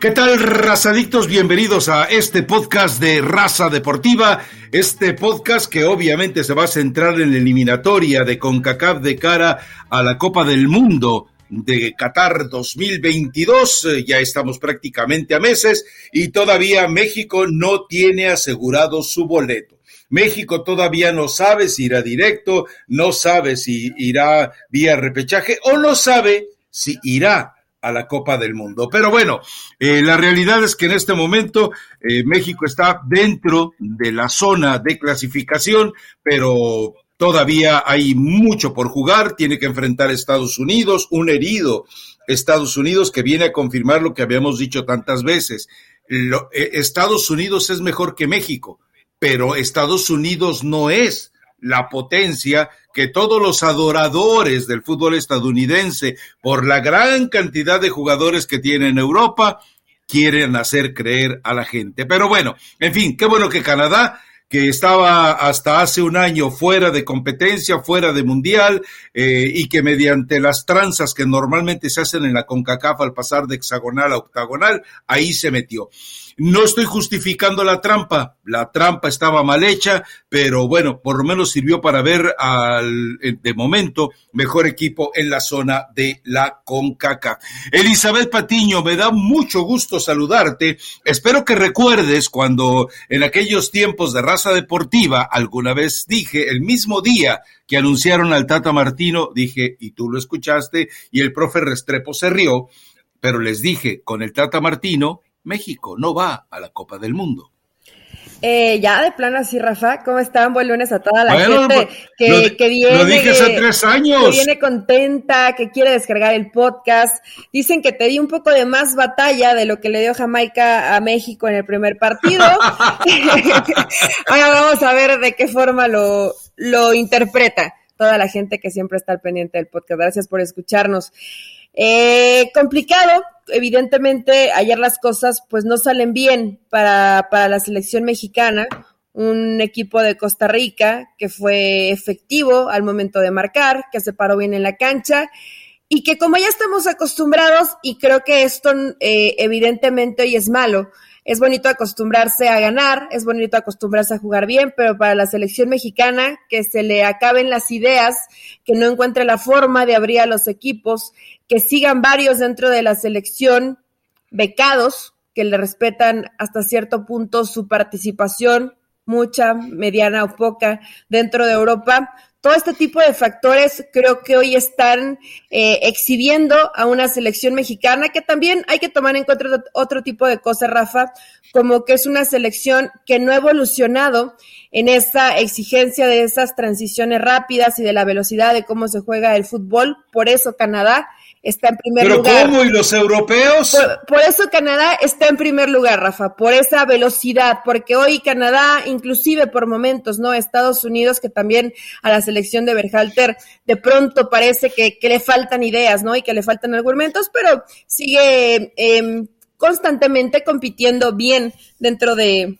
¿Qué tal, razadictos? Bienvenidos a este podcast de Raza Deportiva, este podcast que obviamente se va a centrar en la eliminatoria de CONCACAF de cara a la Copa del Mundo de Qatar 2022. Ya estamos prácticamente a meses y todavía México no tiene asegurado su boleto. México todavía no sabe si irá directo, no sabe si irá vía repechaje o no sabe si irá a la Copa del Mundo. Pero bueno, eh, la realidad es que en este momento eh, México está dentro de la zona de clasificación, pero todavía hay mucho por jugar. Tiene que enfrentar a Estados Unidos, un herido Estados Unidos que viene a confirmar lo que habíamos dicho tantas veces. Eh, Estados Unidos es mejor que México, pero Estados Unidos no es la potencia que todos los adoradores del fútbol estadounidense, por la gran cantidad de jugadores que tiene en Europa, quieren hacer creer a la gente. Pero bueno, en fin, qué bueno que Canadá que estaba hasta hace un año fuera de competencia, fuera de mundial, eh, y que mediante las tranzas que normalmente se hacen en la CONCACAF al pasar de hexagonal a octagonal, ahí se metió. No estoy justificando la trampa, la trampa estaba mal hecha, pero bueno, por lo menos sirvió para ver al, de momento, mejor equipo en la zona de la CONCACAF. Elizabeth Patiño, me da mucho gusto saludarte. Espero que recuerdes cuando en aquellos tiempos de raza deportiva alguna vez dije, el mismo día que anunciaron al Tata Martino, dije, y tú lo escuchaste, y el profe Restrepo se rió, pero les dije, con el Tata Martino, México no va a la Copa del Mundo. Eh, ya de plano así, Rafa, ¿cómo están? Buen lunes a toda la gente que, que, viene. Lo dije hace tres años. Que viene contenta, que quiere descargar el podcast. Dicen que te di un poco de más batalla de lo que le dio Jamaica a México en el primer partido. Ahora vamos a ver de qué forma lo, lo interpreta toda la gente que siempre está al pendiente del podcast. Gracias por escucharnos. Eh, complicado, evidentemente ayer las cosas pues no salen bien para, para la selección mexicana, un equipo de Costa Rica que fue efectivo al momento de marcar, que se paró bien en la cancha y que como ya estamos acostumbrados y creo que esto eh, evidentemente hoy es malo, es bonito acostumbrarse a ganar, es bonito acostumbrarse a jugar bien, pero para la selección mexicana, que se le acaben las ideas, que no encuentre la forma de abrir a los equipos, que sigan varios dentro de la selección becados, que le respetan hasta cierto punto su participación, mucha, mediana o poca, dentro de Europa, todo este tipo de factores creo que hoy están eh, exhibiendo a una selección mexicana que también hay que tomar en cuenta otro tipo de cosas, Rafa, como que es una selección que no ha evolucionado en esa exigencia de esas transiciones rápidas y de la velocidad de cómo se juega el fútbol. Por eso Canadá está en primer lugar. ¿Pero cómo? ¿Y los europeos? Por, eso Canadá está en primer lugar, Rafa, por esa velocidad, porque hoy Canadá, inclusive por momentos, ¿no? Estados Unidos, que también a la selección de Berhalter de pronto parece que, que le faltan ideas, ¿no? Y que le faltan argumentos, pero sigue eh, constantemente compitiendo bien dentro de,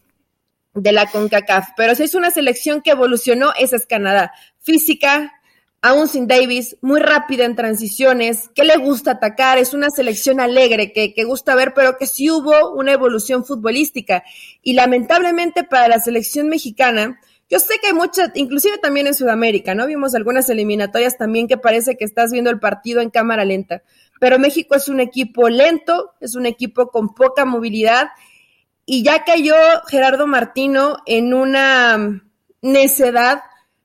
de la CONCACAF. Pero si es una selección que evolucionó, esa es Canadá. Física, aún sin Davis, muy rápida en transiciones, que le gusta atacar, es una selección alegre, que, que, gusta ver, pero que sí hubo una evolución futbolística. Y lamentablemente para la selección mexicana, yo sé que hay muchas, inclusive también en Sudamérica, ¿no? Vimos algunas eliminatorias también que parece que estás viendo el partido en cámara lenta, pero México es un equipo lento, es un equipo con poca movilidad, y ya cayó Gerardo Martino en una necedad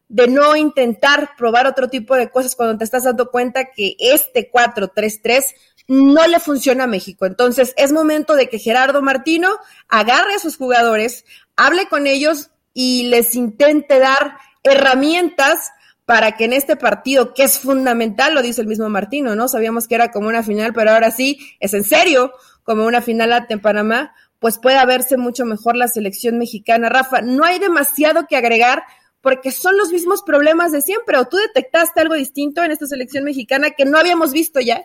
de no intentar probar otro tipo de cosas cuando te estás dando cuenta que este 4-3-3 no le funciona a México. Entonces es momento de que Gerardo Martino agarre a sus jugadores, hable con ellos y les intente dar herramientas para que en este partido, que es fundamental, lo dice el mismo Martino, ¿no? Sabíamos que era como una final, pero ahora sí, es en serio, como una final ante Panamá, pues pueda verse mucho mejor la selección mexicana. Rafa, no hay demasiado que agregar porque son los mismos problemas de siempre. ¿O tú detectaste algo distinto en esta selección mexicana que no habíamos visto ya?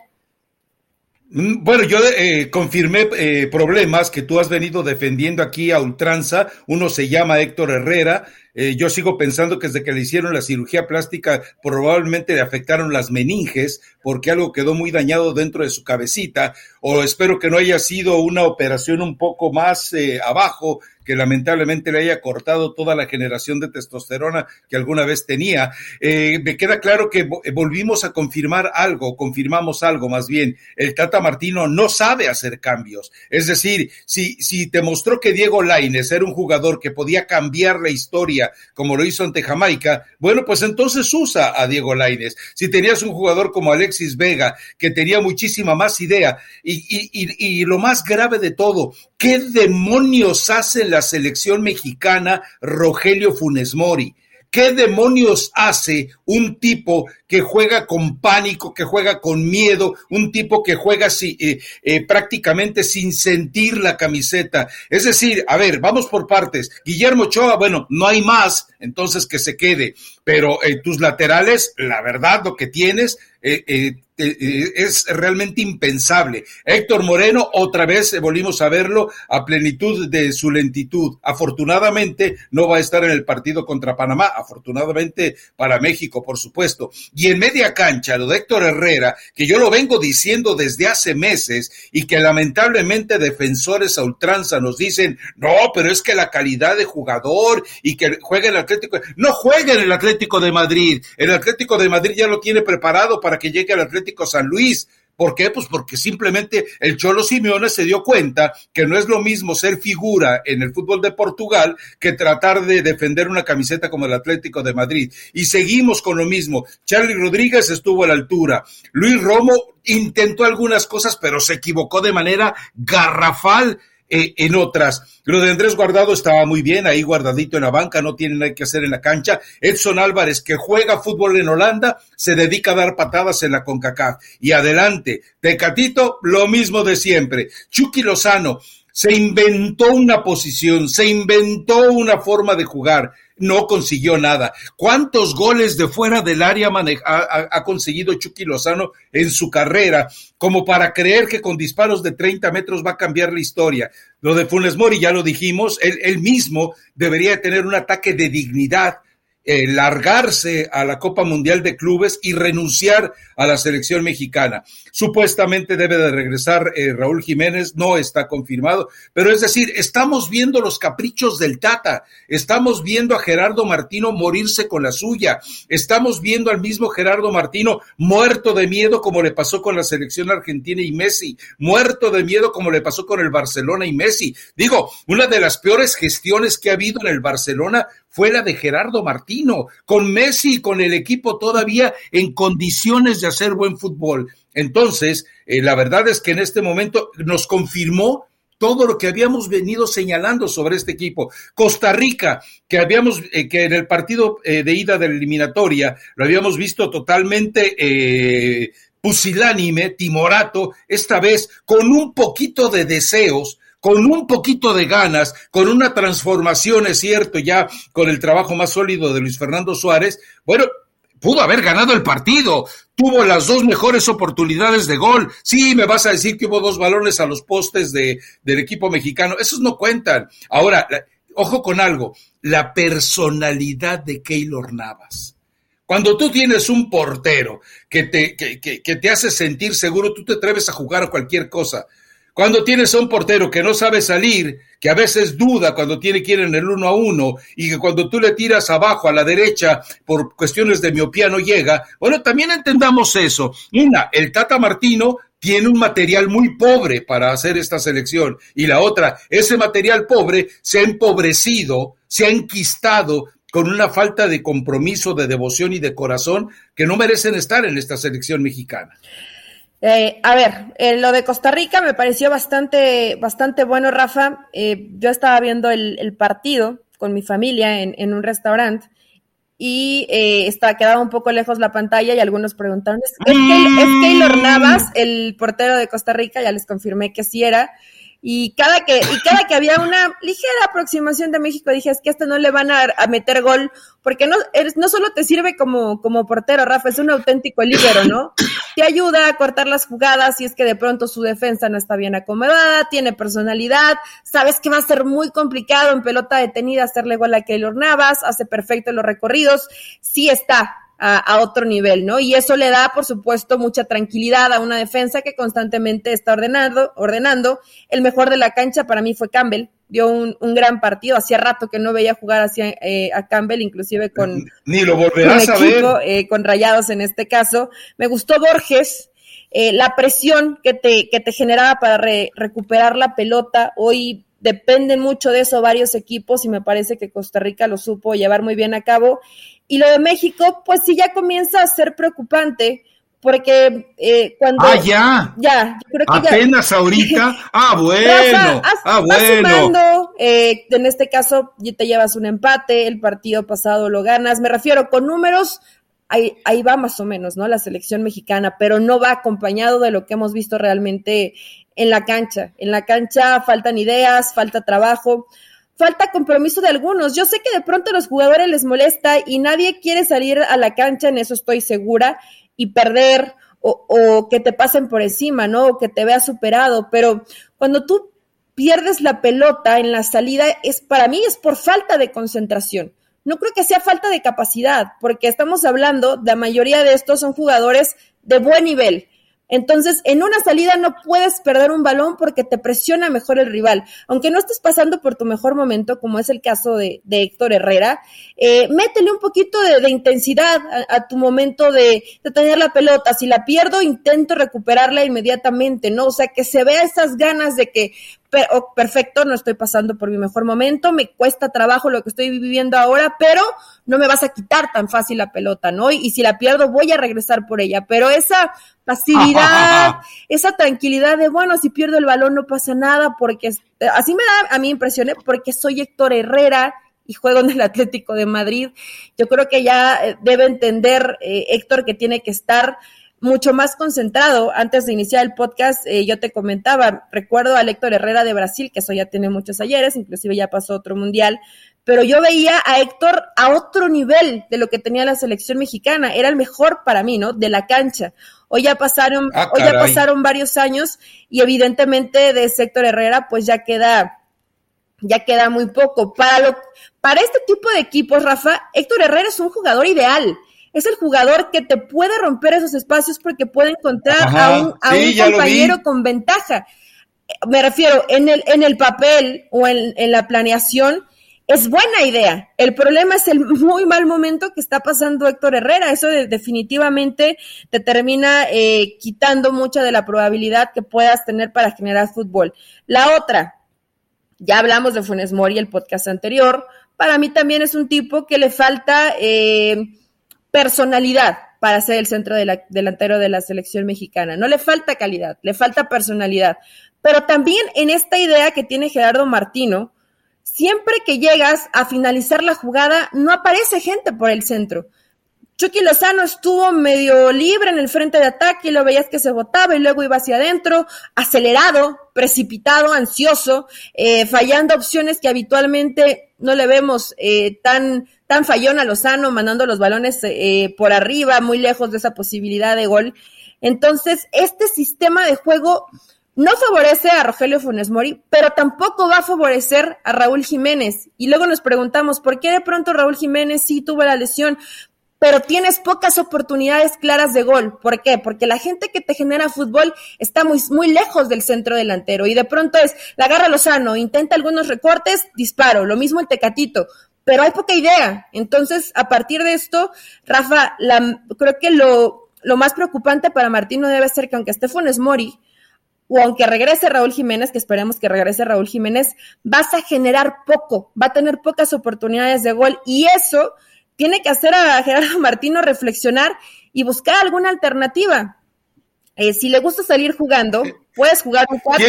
Mm, bueno, yo eh, confirmé eh, problemas que tú has venido defendiendo aquí a ultranza. Uno se llama Héctor Herrera, Eh, yo sigo pensando que desde que le hicieron la cirugía plástica probablemente le afectaron las meninges porque algo quedó muy dañado dentro de su cabecita o espero que no haya sido una operación un poco más abajo que lamentablemente le haya cortado toda la generación de testosterona que alguna vez tenía. Eh, me queda claro que volvimos a confirmar algo, confirmamos algo más bien. El Tata Martino no sabe hacer cambios. Es decir, si, si te mostró que Diego Laines era un jugador que podía cambiar la historia como lo hizo ante Jamaica, bueno, pues entonces usa a Diego Laines. Si tenías un jugador como Alexis Vega, que tenía muchísima más idea, y, y, y, y lo más grave de todo, ¿qué demonios hacen la selección mexicana Rogelio Funes Mori. ¿Qué demonios hace un tipo que juega con pánico, que juega con miedo, un tipo que juega eh, eh, prácticamente sin sentir la camiseta? Es decir, a ver, vamos por partes. Guillermo Ochoa, bueno, no hay más, entonces que se quede. Pero eh, tus laterales, la verdad, lo que tienes es realmente impensable. Héctor Moreno, otra vez volvimos a verlo a plenitud de su lentitud. Afortunadamente no va a estar en el partido contra Panamá, afortunadamente para México, por supuesto. Y en media cancha, lo de Héctor Herrera, que yo lo vengo diciendo desde hace meses y que lamentablemente defensores a ultranza nos dicen, no, pero es que la calidad de jugador y que juegue el Atlético, no juegue en el Atlético de Madrid. El Atlético de Madrid ya lo tiene preparado para que llegue al Atlético San Luis. ¿Por qué? Pues porque simplemente el Cholo Simeone se dio cuenta que no es lo mismo ser figura en el fútbol de Portugal que tratar de defender una camiseta como el Atlético de Madrid. Y seguimos con lo mismo. Charlie Rodríguez estuvo a la altura. Luis Romo intentó algunas cosas, pero se equivocó de manera garrafal eh, en otras. Lo de Andrés Guardado estaba muy bien, ahí guardadito en la banca, no tiene nada que hacer en la cancha. Edson Álvarez, que juega fútbol en Holanda, se dedica a dar patadas en la CONCACAF. Y adelante, Tecatito, lo mismo de siempre. Chucky Lozano, se inventó una posición, se inventó una forma de jugar no consiguió nada. ¿Cuántos goles de fuera del área ha, conseguido Chucky Lozano en su carrera como para creer que con disparos de 30 metros va a cambiar la historia? Lo de Funes Mori ya lo dijimos, él, él mismo debería tener un ataque de dignidad eh, largarse a la Copa Mundial de Clubes y renunciar a la selección mexicana. Supuestamente debe de regresar eh, Raúl Jiménez, no está confirmado, pero es decir, estamos viendo los caprichos del Tata, estamos viendo a Gerardo Martino morirse con la suya, estamos viendo al mismo Gerardo Martino muerto de miedo como le pasó con la selección argentina y Messi, muerto de miedo como le pasó con el Barcelona y Messi. Digo, una de las peores gestiones que ha habido en el Barcelona fue la de Gerardo Martino, con Messi y con el equipo todavía en condiciones de hacer buen fútbol. Entonces, eh, la verdad es que en este momento nos confirmó todo lo que habíamos venido señalando sobre este equipo. Costa Rica, que habíamos, eh, que en el partido eh, de ida de la eliminatoria lo habíamos visto totalmente pusilánime, timorato, esta vez con un poquito de deseos, con un poquito de ganas, con una transformación, es cierto, ya con el trabajo más sólido de Luis Fernando Suárez, bueno, pudo haber ganado el partido, tuvo las dos mejores oportunidades de gol. Sí, me vas a decir que hubo dos balones a los postes de, del equipo mexicano, esos no cuentan. Ahora, ojo con algo, la personalidad de Keylor Navas. Cuando tú tienes un portero que te, que, que, que te hace sentir seguro, tú te atreves a jugar a cualquier cosa. Cuando tienes a un portero que no sabe salir, que a veces duda cuando tiene que ir en el uno a uno y que cuando tú le tiras abajo a la derecha por cuestiones de miopía no llega, bueno, también entendamos eso. Una, el Tata Martino tiene un material muy pobre para hacer esta selección y la otra, ese material pobre se ha empobrecido, se ha enquistado con una falta de compromiso, de devoción y de corazón que no merecen estar en esta selección mexicana. Eh, a ver, eh, lo de Costa Rica me pareció bastante, bastante bueno, Rafa. Eh, yo estaba viendo el, partido con mi familia en, un restaurante y estaba, quedaba un poco lejos la pantalla y algunos preguntaron, ¿es, Keylor Navas, el portero de Costa Rica? Ya les confirmé que sí era. Y cada que y cada que había una ligera aproximación de México dije es que este no le van a, meter gol porque no eres, no solo te sirve como como portero Rafa es un auténtico líbero no te ayuda a cortar las jugadas si es que de pronto su defensa no está bien acomodada tiene personalidad sabes que va a ser muy complicado en pelota detenida hacerle gol a Keylor Navas hace perfecto los recorridos sí está a, otro nivel, ¿no? Y eso le da, por supuesto, mucha tranquilidad a una defensa que constantemente está ordenando, ordenando. El mejor de la cancha para mí fue Campbell, dio un, gran partido. Hacía rato que no veía jugar hacia, eh, a Campbell, inclusive con, Ni lo volverás con equipo, eh, con Rayados en este caso. Me gustó Borges, eh, la presión que te, que te generaba para recuperar la pelota. Hoy dependen mucho de eso varios equipos y me parece que Costa Rica lo supo llevar muy bien a cabo. Y lo de México, pues sí ya comienza a ser preocupante, porque eh, cuando... Ah, ya. Ya, yo creo que Apenas ahorita. Ah, bueno. ah, bueno. Sumando, eh, en este caso te llevas un empate, el partido pasado lo ganas. Me refiero con números, ahí, ahí va más o menos, ¿no? La selección mexicana, pero no va acompañado de lo que hemos visto realmente en la cancha. En la cancha faltan ideas, falta trabajo falta compromiso de algunos. Yo sé que de pronto a los jugadores les molesta y nadie quiere salir a la cancha, en eso estoy segura, y perder o, que te pasen por encima, ¿no? O que te veas superado, pero cuando tú pierdes la pelota en la salida, es para mí es por falta de concentración. No creo que sea falta de capacidad, porque estamos hablando, la mayoría de estos son jugadores de buen nivel, entonces, en una salida no puedes perder un balón porque te presiona mejor el rival. Aunque no estés pasando por tu mejor momento, como es el caso de, Héctor Herrera, eh, métele un poquito de, intensidad a, tu momento de, de, tener la pelota. Si la pierdo, intento recuperarla inmediatamente, ¿no? O sea, que se vea esas ganas de que Oh, perfecto, no estoy pasando por mi mejor momento, me cuesta trabajo lo que estoy viviendo ahora, pero no me vas a quitar tan fácil la pelota, ¿no? Y, si la pierdo, voy a regresar por ella. Pero esa pasividad, esa tranquilidad de, bueno, si pierdo el balón no pasa nada, porque así me da a mí impresiones, porque soy Héctor Herrera y juego en el Atlético de Madrid. Yo creo que ya eh, debe entender eh, Héctor que tiene que estar mucho más concentrado. Antes de iniciar el podcast, eh, yo te comentaba, recuerdo a Héctor Herrera de Brasil, que eso ya tiene muchos ayeres, inclusive ya pasó otro mundial, pero yo veía a Héctor a otro nivel de lo que tenía la selección mexicana. Era el mejor para mí, ¿no? De la cancha. Hoy ya pasaron, ah, hoy ya pasaron varios años y evidentemente de Héctor Herrera, pues ya queda, ya queda muy poco. Para lo, para este tipo de equipos, Rafa, Héctor Herrera es un jugador ideal es el jugador que te puede romper esos espacios porque puede encontrar a un, compañero con ventaja. Me refiero, en el, en el papel o en, la planeación, es buena idea. El problema es el muy mal momento que está pasando Héctor Herrera. Eso definitivamente te termina eh, quitando mucha de la probabilidad que puedas tener para generar fútbol. La otra, ya hablamos de Funes Mori el podcast anterior. Para mí también es un tipo que le falta eh, personalidad para ser el centro delantero de la selección mexicana. No le falta calidad, le falta personalidad. Pero también en esta idea que tiene Gerardo Martino, siempre que llegas a finalizar la jugada, no aparece gente por el centro. Chucky Lozano estuvo medio libre en el frente de ataque y lo veías que se botaba y luego iba hacia adentro, acelerado, precipitado, ansioso, eh, fallando opciones que habitualmente no le vemos eh, tan, tan fallón a Lozano, mandando los balones eh, por arriba, muy lejos de esa posibilidad de gol. Entonces, este sistema de juego no favorece a Rogelio Funes Mori, pero tampoco va a favorecer a Raúl Jiménez. Y luego nos preguntamos, ¿por qué de pronto Raúl Jiménez sí tuvo la lesión? pero tienes pocas oportunidades claras de gol. ¿Por qué? Porque la gente que te genera fútbol está muy, muy lejos del centro delantero y de pronto es, la agarra Lozano, intenta algunos recortes, disparo, lo mismo el Tecatito pero hay poca idea. Entonces, a partir de esto, Rafa, la, creo que lo, lo más preocupante para Martín no debe ser que aunque esté Funes Mori, o aunque regrese Raúl Jiménez, que esperemos que regrese Raúl Jiménez, vas a generar poco, va a tener pocas oportunidades de gol y eso tiene que hacer a Gerardo Martino reflexionar y buscar alguna alternativa. Eh, si le gusta salir jugando, puedes jugar un 4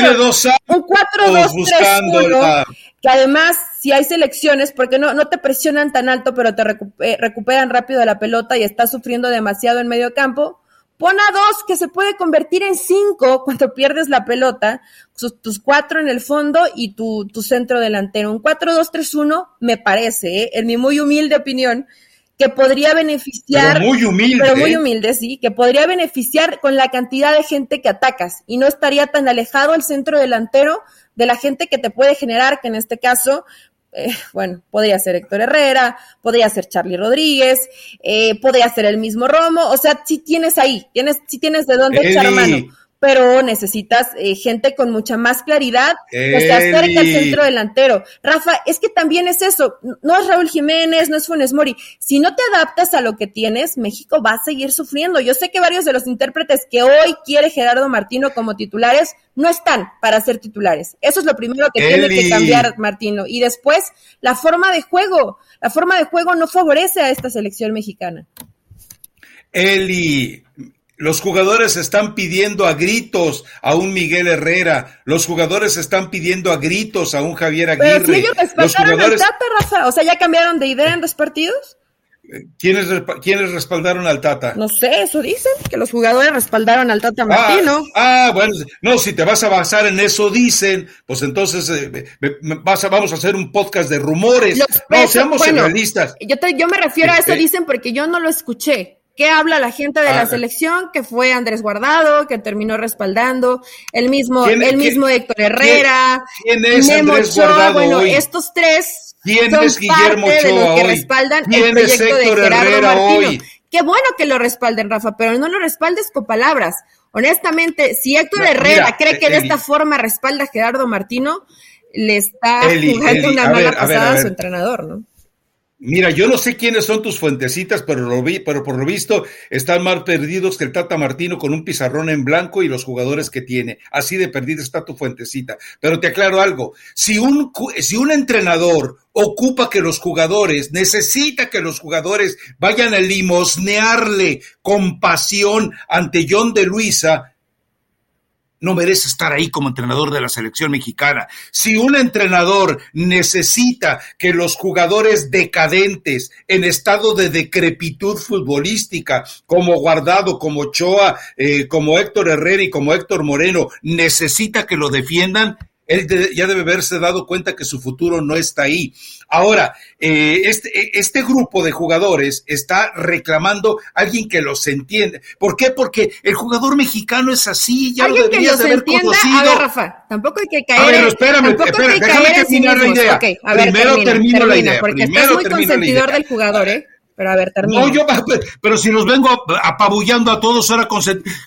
un 4 2 3 1 que además si hay selecciones porque no no te presionan tan alto pero te eh, recuperan rápido la pelota y estás sufriendo demasiado en medio campo Pon a dos que se puede convertir en cinco cuando pierdes la pelota, tus cuatro en el fondo y tu, tu centro delantero. Un 4-2-3-1 me parece, ¿eh? en mi muy humilde opinión, que podría beneficiar. Pero muy humilde. Pero muy humilde, sí, que podría beneficiar con la cantidad de gente que atacas y no estaría tan alejado el centro delantero de la gente que te puede generar, que en este caso eh, bueno, podría ser Héctor Herrera, podría ser Charlie Rodríguez, eh, podría ser el mismo Romo, o sea, si tienes ahí, tienes, si tienes de dónde echar mano pero necesitas eh, gente con mucha más claridad que se acerque al centro delantero. Rafa, es que también es eso, no es Raúl Jiménez, no es Funes Mori. Si no te adaptas a lo que tienes, México va a seguir sufriendo. Yo sé que varios de los intérpretes que hoy quiere Gerardo Martino como titulares no están para ser titulares. Eso es lo primero que tiene que cambiar Martino. Y después, la forma de juego. La forma de juego no favorece a esta selección mexicana. Eli, los jugadores están pidiendo a gritos a un Miguel Herrera. Los jugadores están pidiendo a gritos a un Javier Aguirre. Pero si ellos respaldaron al Tata, Rafa. O sea, ¿ya cambiaron de idea en los partidos? ¿Quiénes, ¿Quiénes respaldaron al Tata? No sé, eso dicen, que los jugadores respaldaron al Tata Martino. Ah, ah bueno, no, si te vas a basar en eso dicen, pues entonces eh, vas a, vamos a hacer un podcast de rumores. no, seamos realistas. Yo, yo me refiero a eso, eh, dicen, porque yo no lo escuché. ¿Qué habla la gente de la ah, selección? Que fue Andrés Guardado, que terminó respaldando, el mismo, el mismo Héctor Herrera, ¿quién, es Andrés Guardado bueno, estos tres ¿Quién son es Guillermo parte de los que respaldan el proyecto de Gerardo Martino. Qué bueno que lo respalden, Rafa, pero no lo respaldes con palabras. Honestamente, si Héctor Herrera cree que de esta forma respalda a Gerardo Martino, le está jugando una mala pasada a su entrenador, ¿no? Mira, yo no sé quiénes son tus fuentecitas, pero, lo vi, pero por lo visto están más perdidos que el Tata Martino con un pizarrón en blanco y los jugadores que tiene. Así de perdida está tu fuentecita. Pero te aclaro algo, si un, si un entrenador ocupa que los jugadores, necesita que los jugadores vayan a limosnearle compasión ante John de Luisa, no merece estar ahí como entrenador de la selección mexicana. Si un entrenador necesita que los jugadores decadentes en estado de decrepitud futbolística, como Guardado, como Choa, eh, como Héctor Herrera y como Héctor Moreno, necesita que lo defiendan, él ya debe haberse dado cuenta que su futuro no está ahí. Ahora, eh, este, este, grupo de jugadores está reclamando a alguien que los entienda. ¿Por qué? Porque el jugador mexicano es así, ya lo deberías de haber entienda? conocido. A ver, Rafa, tampoco hay que caer. A ver, espérame, espérame, déjame terminar la idea. Primero termino la idea. Porque Primero estás muy consentidor del jugador, ¿eh? Pero a ver, termino. No, yo, pero si los vengo apabullando a todos, ahora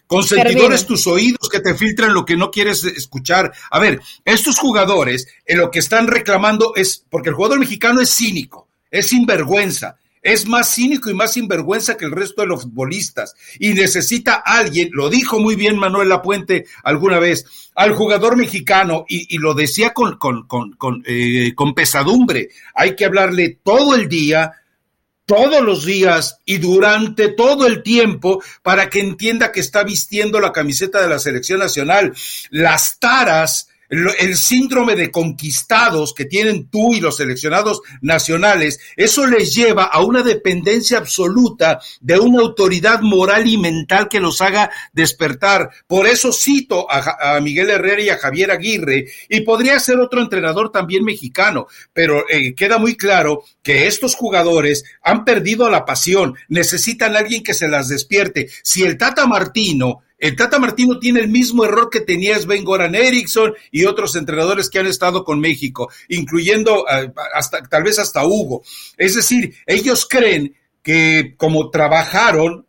consentidores tus oídos que te filtran lo que no quieres escuchar. A ver, estos jugadores, en lo que están reclamando es, porque el jugador mexicano es cínico, es sinvergüenza, es más cínico y más sinvergüenza que el resto de los futbolistas y necesita alguien, lo dijo muy bien Manuel Lapuente alguna vez, al jugador mexicano y, lo decía con, con, con, con, eh, con pesadumbre, hay que hablarle todo el día, todos los días y durante todo el tiempo para que entienda que está vistiendo la camiseta de la selección nacional. Las taras el síndrome de conquistados que tienen tú y los seleccionados nacionales, eso les lleva a una dependencia absoluta de una autoridad moral y mental que los haga despertar. Por eso cito a, Miguel Herrera y a Javier Aguirre, y podría ser otro entrenador también mexicano, pero eh, queda muy claro que estos jugadores han perdido la pasión, necesitan a alguien que se las despierte. Si el Tata Martino el Tata Martino tiene el mismo error que tenía Sven Goran Eriksson y otros entrenadores que han estado con México, incluyendo ah, hasta tal vez hasta Hugo. Es decir, ellos creen que como trabajaron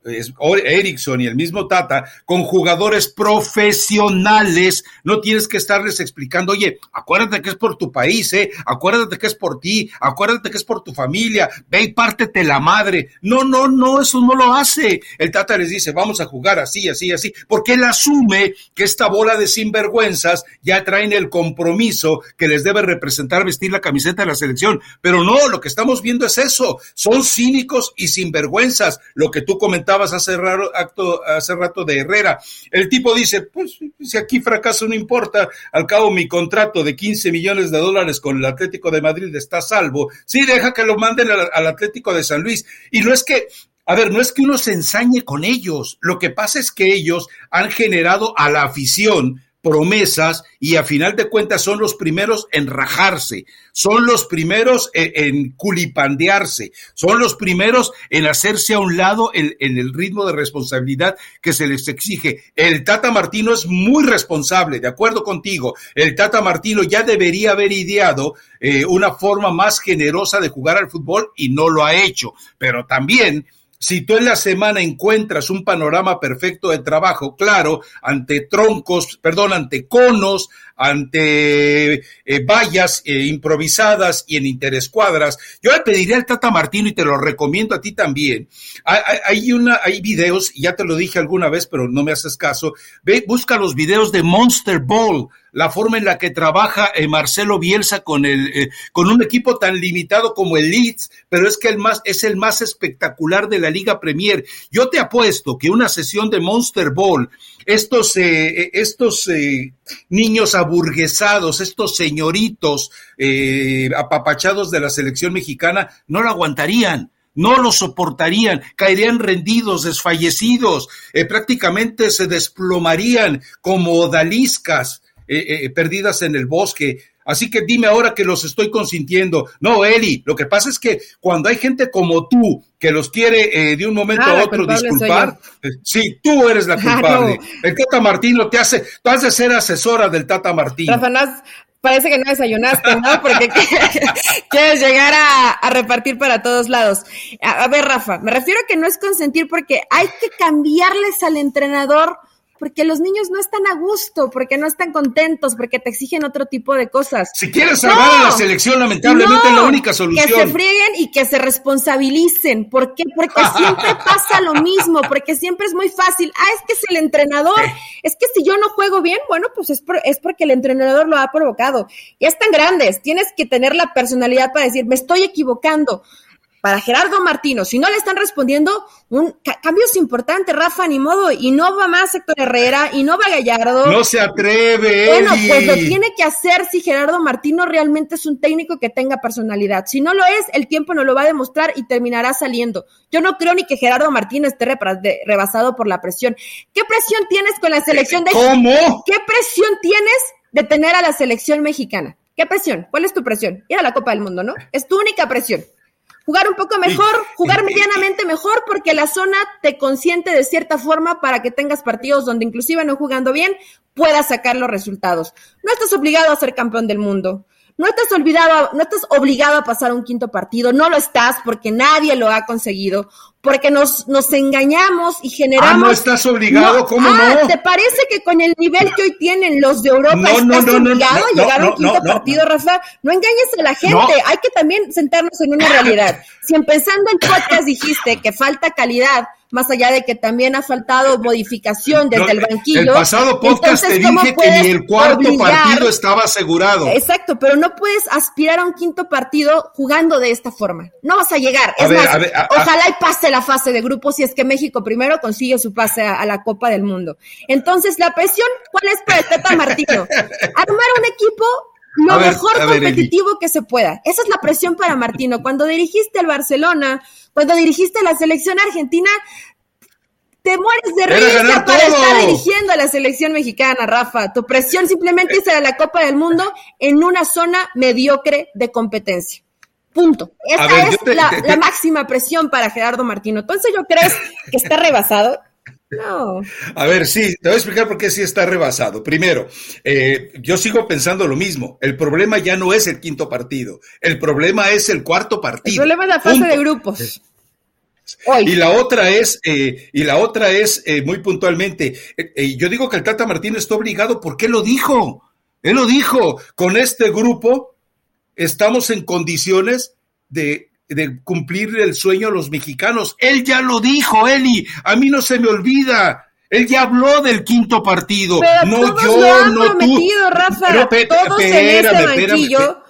Erickson y el mismo Tata con jugadores profesionales, no tienes que estarles explicando, oye, acuérdate que es por tu país, ¿eh? acuérdate que es por ti, acuérdate que es por tu familia, ve y pártete la madre. No, no, no, eso no lo hace. El Tata les dice, vamos a jugar así, así, así, porque él asume que esta bola de sinvergüenzas ya traen el compromiso que les debe representar vestir la camiseta de la selección. Pero no, lo que estamos viendo es eso, son cínicos y sinvergüenzas, lo que tú comentabas hace, raro, acto, hace rato de Herrera. El tipo dice, pues si aquí fracaso no importa, al cabo mi contrato de 15 millones de dólares con el Atlético de Madrid está salvo. Sí, deja que lo manden al, Atlético de San Luis. Y no es que a ver, no es que uno se ensañe con ellos, lo que pasa es que ellos han generado a la afición promesas y a final de cuentas son los primeros en rajarse, son los primeros en, culipandearse, son los primeros en hacerse a un lado en, el ritmo de responsabilidad que se les exige. El Tata Martino es muy responsable, de acuerdo contigo. El Tata Martino ya debería haber ideado eh, una forma más generosa de jugar al fútbol y no lo ha hecho, pero también si tú en la semana encuentras un panorama perfecto de trabajo, claro, ante troncos, perdón, ante conos, ante eh, vallas eh, improvisadas y en interescuadras, yo le pediría al Tata Martino y te lo recomiendo a ti también. Hay, una, hay videos, ya te lo dije alguna vez, pero no me haces caso. Ve, busca los videos de Monster Ball la forma en la que trabaja eh, Marcelo Bielsa con el con un equipo tan limitado como el Leeds, pero es que el más es el más espectacular de la Liga Premier. Yo te apuesto que una sesión de Monster Ball, estos eh, estos niños aburguesados, estos señoritos apapachados de la selección mexicana no lo aguantarían no lo soportarían, caerían rendidos, desfallecidos, prácticamente se desplomarían como odaliscas. Eh, eh, perdidas en el bosque. Así que dime ahora que los estoy consintiendo. No, Eli, lo que pasa es que cuando hay gente como tú que los quiere eh, de un momento ah, a otro disculpar, sí, tú eres la ah, culpable. El Tata Martino te hace, tú has de ser asesora del Tata Martino. Rafa, parece que no desayunaste, ¿no? Porque quieres llegar a, repartir para todos lados. a ver, Rafa, me refiero a que no es consentir porque hay que cambiarles al entrenador porque los niños no están a gusto, porque no están contentos, porque te exigen otro tipo de cosas. Si quieres salvar a la selección, lamentablemente es la única solución. Que se frieguen y que se responsabilicen. ¿Por qué? Porque siempre pasa lo mismo, porque siempre es muy fácil. Ah, es que es el entrenador. Es que si yo no juego bien, bueno, pues es, es porque el entrenador lo ha provocado. Ya están grandes, tienes que tener la personalidad para decir, me estoy equivocando para Gerardo Martino. Si no le están respondiendo, un cambio es importante, Rafa, ni modo. Y no va más Héctor Herrera, y no va Gallardo. No se atreve. Bueno, pues lo tiene que hacer si Gerardo Martino realmente es un técnico que tenga personalidad. Si no lo es, el tiempo no lo va a demostrar y terminará saliendo. Yo no creo ni que Gerardo Martino esté rebasado por la presión. ¿Qué presión tienes con la selección de ¿Cómo? ¿Qué presión tienes de tener a la selección mexicana? ¿Qué presión? ¿Cuál es tu presión? Ir a la Copa del Mundo, ¿no? Es tu única presión jugar un poco mejor, jugar medianamente mejor, porque la zona te consiente de cierta forma para que tengas partidos donde inclusive no jugando bien puedas sacar los resultados. No estás obligado a ser campeón del mundo. No estás olvidado, no estás obligado a pasar un quinto partido, no lo estás porque nadie lo ha conseguido, porque nos, nos engañamos y generamos. Ah, no estás obligado, ¿cómo ah, ¿Te parece que con el nivel que hoy tienen los de Europa estás obligado a llegar a un quinto partido, Rafa? No engañes a la gente, hay que también sentarnos en una realidad. Si empezando el podcast dijiste que falta calidad, más allá de que también ha faltado modificación desde el banquillo. El pasado podcast te dije que ni el cuarto partido estaba asegurado. Exacto, pero no puedes aspirar a un quinto partido jugando de esta forma. No vas a llegar. Es más, ojalá y pase la fase de grupos si es que México primero consigue su pase a, la Copa del Mundo. Entonces, la presión, ¿cuál es para el Tata Martino? Armar un equipo lo mejor competitivo que se pueda. Esa es la presión para Martino. Cuando dirigiste el Barcelona, cuando dirigiste la selección argentina, te mueres de risa para estar dirigiendo a la selección mexicana, Rafa. Tu presión simplemente es a la Copa del Mundo en una zona mediocre de competencia. Punto. Esa es la, máxima presión para Gerardo Martino. Entonces, ¿yo crees que está rebasado? No. A ver, sí, te voy a explicar por qué sí está rebasado. Primero, eh, yo sigo pensando lo mismo. El problema ya no es el quinto partido. El problema es el cuarto partido. El problema es la fase de grupos. Y la otra es, eh, y la otra es eh, muy puntualmente, yo digo que el Tata Martino está obligado porque lo dijo. Él lo dijo. Con este grupo estamos en condiciones de de cumplir el sueño a los mexicanos. Él ya lo dijo, Eli, a mí no se me olvida. Él ya habló del quinto partido. no todos yo, lo han no prometido, Rafa. todos en este banquillo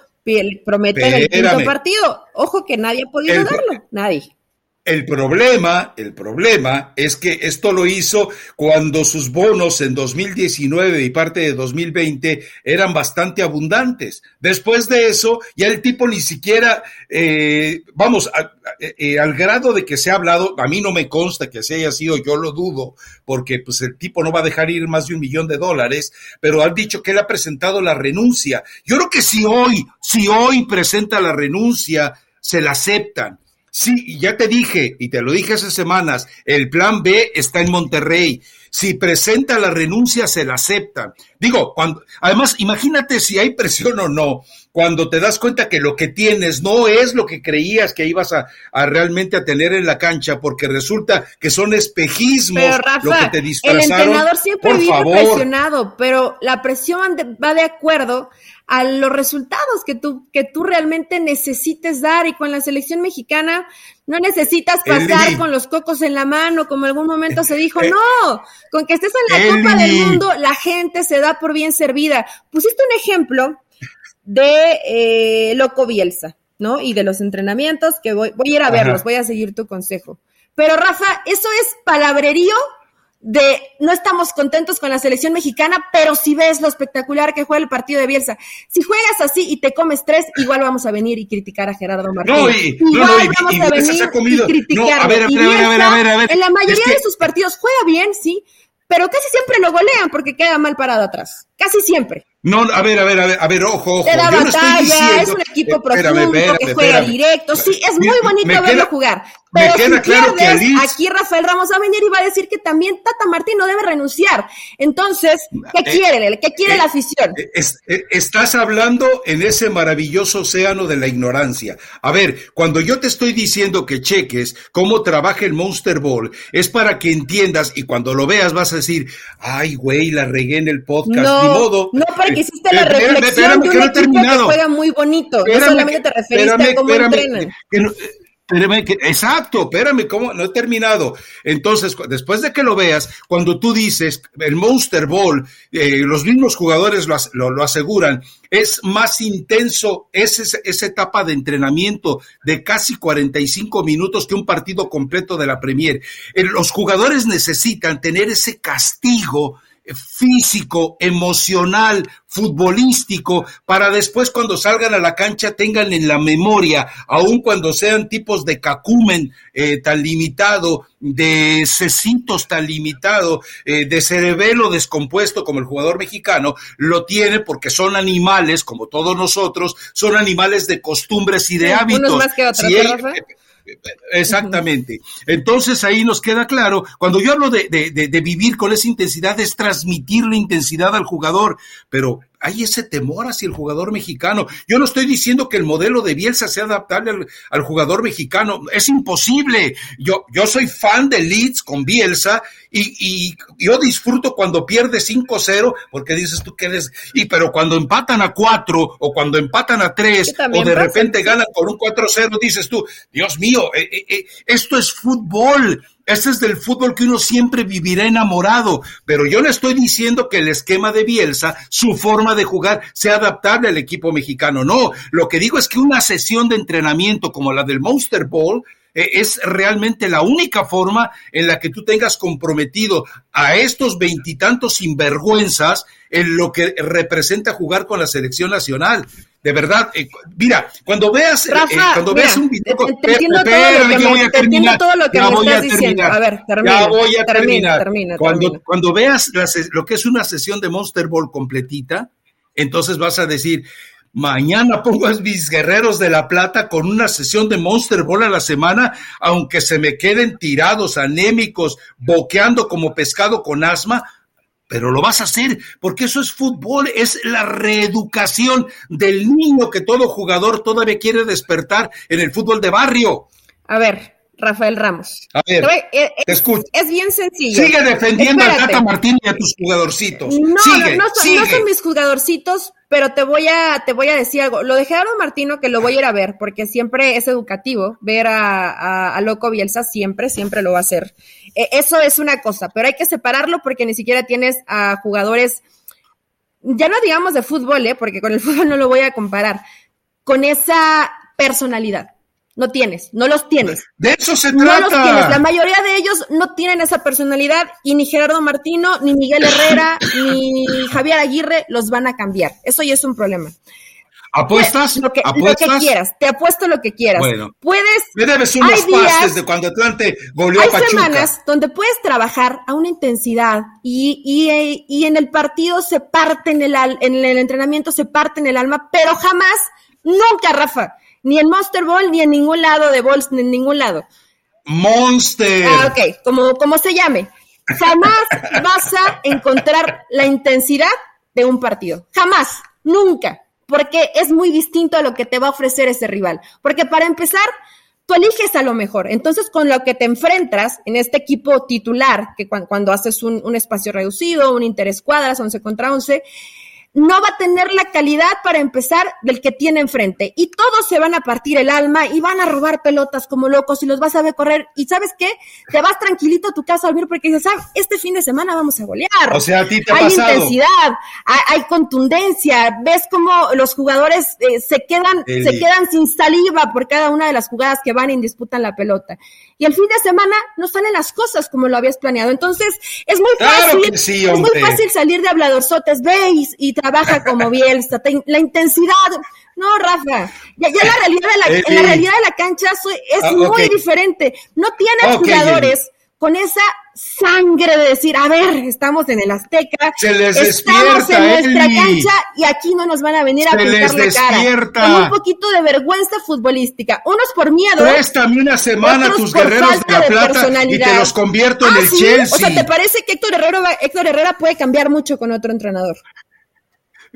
prometen el quinto partido. Ojo que nadie ha podido darlo, nadie. El problema, el problema es que esto lo hizo cuando sus bonos en 2019 y parte de 2020 eran bastante abundantes. Después de eso, ya el tipo ni siquiera, eh, vamos, eh, al grado de que se ha hablado, a mí no me consta que se haya sido, yo lo dudo, porque pues el tipo no va a dejar ir más de un millón de dólares, pero han dicho que él ha presentado la renuncia. Yo creo que si hoy, si hoy presenta la renuncia, se la aceptan Sí, ya te dije, y te lo dije hace semanas, el plan B está en Monterrey. Si presenta la renuncia, se la aceptan. Digo, cuando, además, imagínate si hay presión o no, cuando te das cuenta que lo que tienes no es lo que creías que ibas a, realmente a tener en la cancha, porque resulta que son espejismos lo que te disfrazaron. El entrenador siempre vive presionado, pero la presión va de acuerdo a los resultados que tú, que tú realmente necesites dar. Y con la selección mexicana no necesitas pasar con los cocos en la mano, como en algún momento se dijo, eh, no, con que estés en la Copa del Mundo, la gente se da por bien servida. Pusiste un ejemplo de eh, Loco Bielsa, ¿no? Y de los entrenamientos, que voy, voy a ir a verlos, voy a seguir tu consejo. Pero Rafa, eso es palabrerío de no estamos contentos con la selección mexicana, pero si ves lo espectacular que juega el partido de Bielsa, si juegas así y te comes tres, igual vamos a venir y criticar a Gerardo Martínez. No, y, igual vamos a venir y criticar. a ver, a ver, a ver, a ver, En la mayoría de sus partidos juega bien, sí, pero casi siempre lo golean porque queda mal parado atrás. Casi siempre. No, a ver, a ver, a ver, a ver, ojo, ojo. Te da batalla, es un equipo profundo que juega directo. Sí, es muy bonito verlo jugar. Pero me queda si claro pierdes, que aquí Rafael Ramos va a venir y va a decir que también Tata Martín no debe renunciar. Entonces, ¿qué eh, quiere? ¿Qué quiere eh, la afición? Eh, estás hablando en ese maravilloso océano de la ignorancia. A ver, cuando yo te estoy diciendo que cheques cómo trabaja el Monster Ball, es para que entiendas y cuando lo veas vas a decir, ay, güey, la regué en el podcast, no, ni modo. No, porque hiciste la reflexión de un equipo que juega muy bonito. no solamente te referiste a cómo entrenan. Espérame, exacto, espérame, ¿cómo? No he terminado. Entonces, después de que lo veas, cuando tú dices el Monster Ball, eh, los mismos jugadores lo, aseguran, es más intenso esa, esa etapa de entrenamiento de casi 45 minutos que un partido completo de la Premier. Eh, los jugadores necesitan tener ese castigo físico, emocional, futbolístico, para después cuando salgan a la cancha tengan en la memoria, aun cuando sean tipos de cacumen eh, tan limitado, de cecitos tan limitado, eh, de cerebelo descompuesto como el jugador mexicano, lo tiene porque son animales, como todos nosotros, son animales de costumbres y de hábitos. más que Exactamente. Entonces ahí nos queda claro, cuando yo hablo de, de, vivir con esa intensidad, es transmitir la intensidad al jugador, pero hay ese temor hacia el jugador mexicano. Yo no estoy diciendo que el modelo de Bielsa sea adaptable al, jugador mexicano, es imposible. Yo, yo soy fan de Leeds con Bielsa y, y yo disfruto cuando pierde 5-0 porque dices tú que eres, y pero cuando empatan a 4 o cuando empatan a 3 o de repente ganan con un 4-0 dices tú, Dios mío, eh, eh, eh, esto es fútbol este es del fútbol que uno siempre vivirá enamorado, pero yo le estoy diciendo que el esquema de Bielsa, su forma de jugar, sea adaptable al equipo mexicano. No, lo que digo es que una sesión de entrenamiento como la del Monster eh, es realmente la única forma en la que tú tengas comprometido a estos veintitantos sinvergüenzas en lo que representa jugar con la selección nacional. De verdad, eh, mira, cuando veas, eh, cuando veas un video, te, entiendo todo lo que me, estás diciendo. A ver, termina. Ya voy a terminar. cuando, cuando veas lo que es una sesión de Monster Ball completita, entonces vas a decir, Mañana pongo a mis guerreros de la plata con una sesión de Monster Ball a la semana, aunque se me queden tirados, anémicos, boqueando como pescado con asma, pero lo vas a hacer porque eso es fútbol, es la reeducación del niño que todo jugador todavía quiere despertar en el fútbol de barrio. A ver, Rafael Ramos. A ver, eh, te escucho. Es bien sencillo. Sigue defendiendo a Tata Martín y a tus jugadorcitos. No, no, no, son, mis jugadorcitos, pero te voy a, te voy a decir algo. Lo de Gerardo Martino, que lo voy a ir a ver, porque siempre es educativo ver a, a, Loco Bielsa, siempre, siempre lo va a hacer. E, eso es una cosa, pero hay que separarlo porque ni siquiera tienes a jugadores, ya no digamos de fútbol, ¿eh? porque con el fútbol no lo voy a comparar, con esa personalidad no tienes, no los tienes. De eso se trata. No los tienes. La mayoría de ellos no tienen esa personalidad y ni Gerardo Martino, ni Miguel Herrera, ni Javier Aguirre los van a cambiar. Eso ya es un problema. ¿Apuestas? Lo que, ¿Apuestas? lo que quieras, te apuesto lo que quieras. Bueno. Puedes. Me debes unos hay días- de cuando Atlante goleó Hay Pachuca. semanas donde puedes trabajar a una intensidad y, y, y en el partido se parte en el, al- en el entrenamiento se parte en el alma, pero jamás, nunca, Rafa, ni en Monster Ball, ni en ningún lado de Balls, ni en ningún lado. Monster. Ah, ok, como, como se llame. Jamás vas a encontrar la intensidad de un partido. Jamás, nunca. Porque es muy distinto a lo que te va a ofrecer ese rival. Porque para empezar, tú eliges a lo mejor. Entonces, con lo que te enfrentas en este equipo titular, que cuan- cuando haces un, un espacio reducido, un interescuadras, 11 contra 11, no va a tener la calidad para empezar del que tiene enfrente. Y todos se van a partir el alma y van a robar pelotas como locos y los vas a ver correr. Y ¿sabes qué? Te vas tranquilito a tu casa a dormir porque dices, ah, este fin de semana vamos a golear. O sea, a ti te ha hay pasado. intensidad, hay, hay contundencia. Ves cómo los jugadores eh, se quedan, se quedan sin saliva por cada una de las jugadas que van y disputan la pelota. Y el fin de semana no salen las cosas como lo habías planeado. Entonces, es muy Claro fácil. sí, es muy fácil salir de habladorzotes, ve y, trabaja como Bielsa, la intensidad. No, Rafa, ya, ya la realidad de la, en la realidad de la cancha soy- es Ah, muy diferente. No tienes Ok, jugadores con esa sangre de decir, a ver, estamos en el Azteca, Se les estamos en nuestra Eli. cancha y aquí no nos van a venir a Se pintar les la cara. despierta. Con un poquito de vergüenza futbolística. Unos por miedo. Préstame una semana a tus guerreros de la plata y te los convierto en Ah, el ¿sí? Chelsea. O sea, ¿te parece que Héctor Herrera, Héctor Herrera puede cambiar mucho con otro entrenador?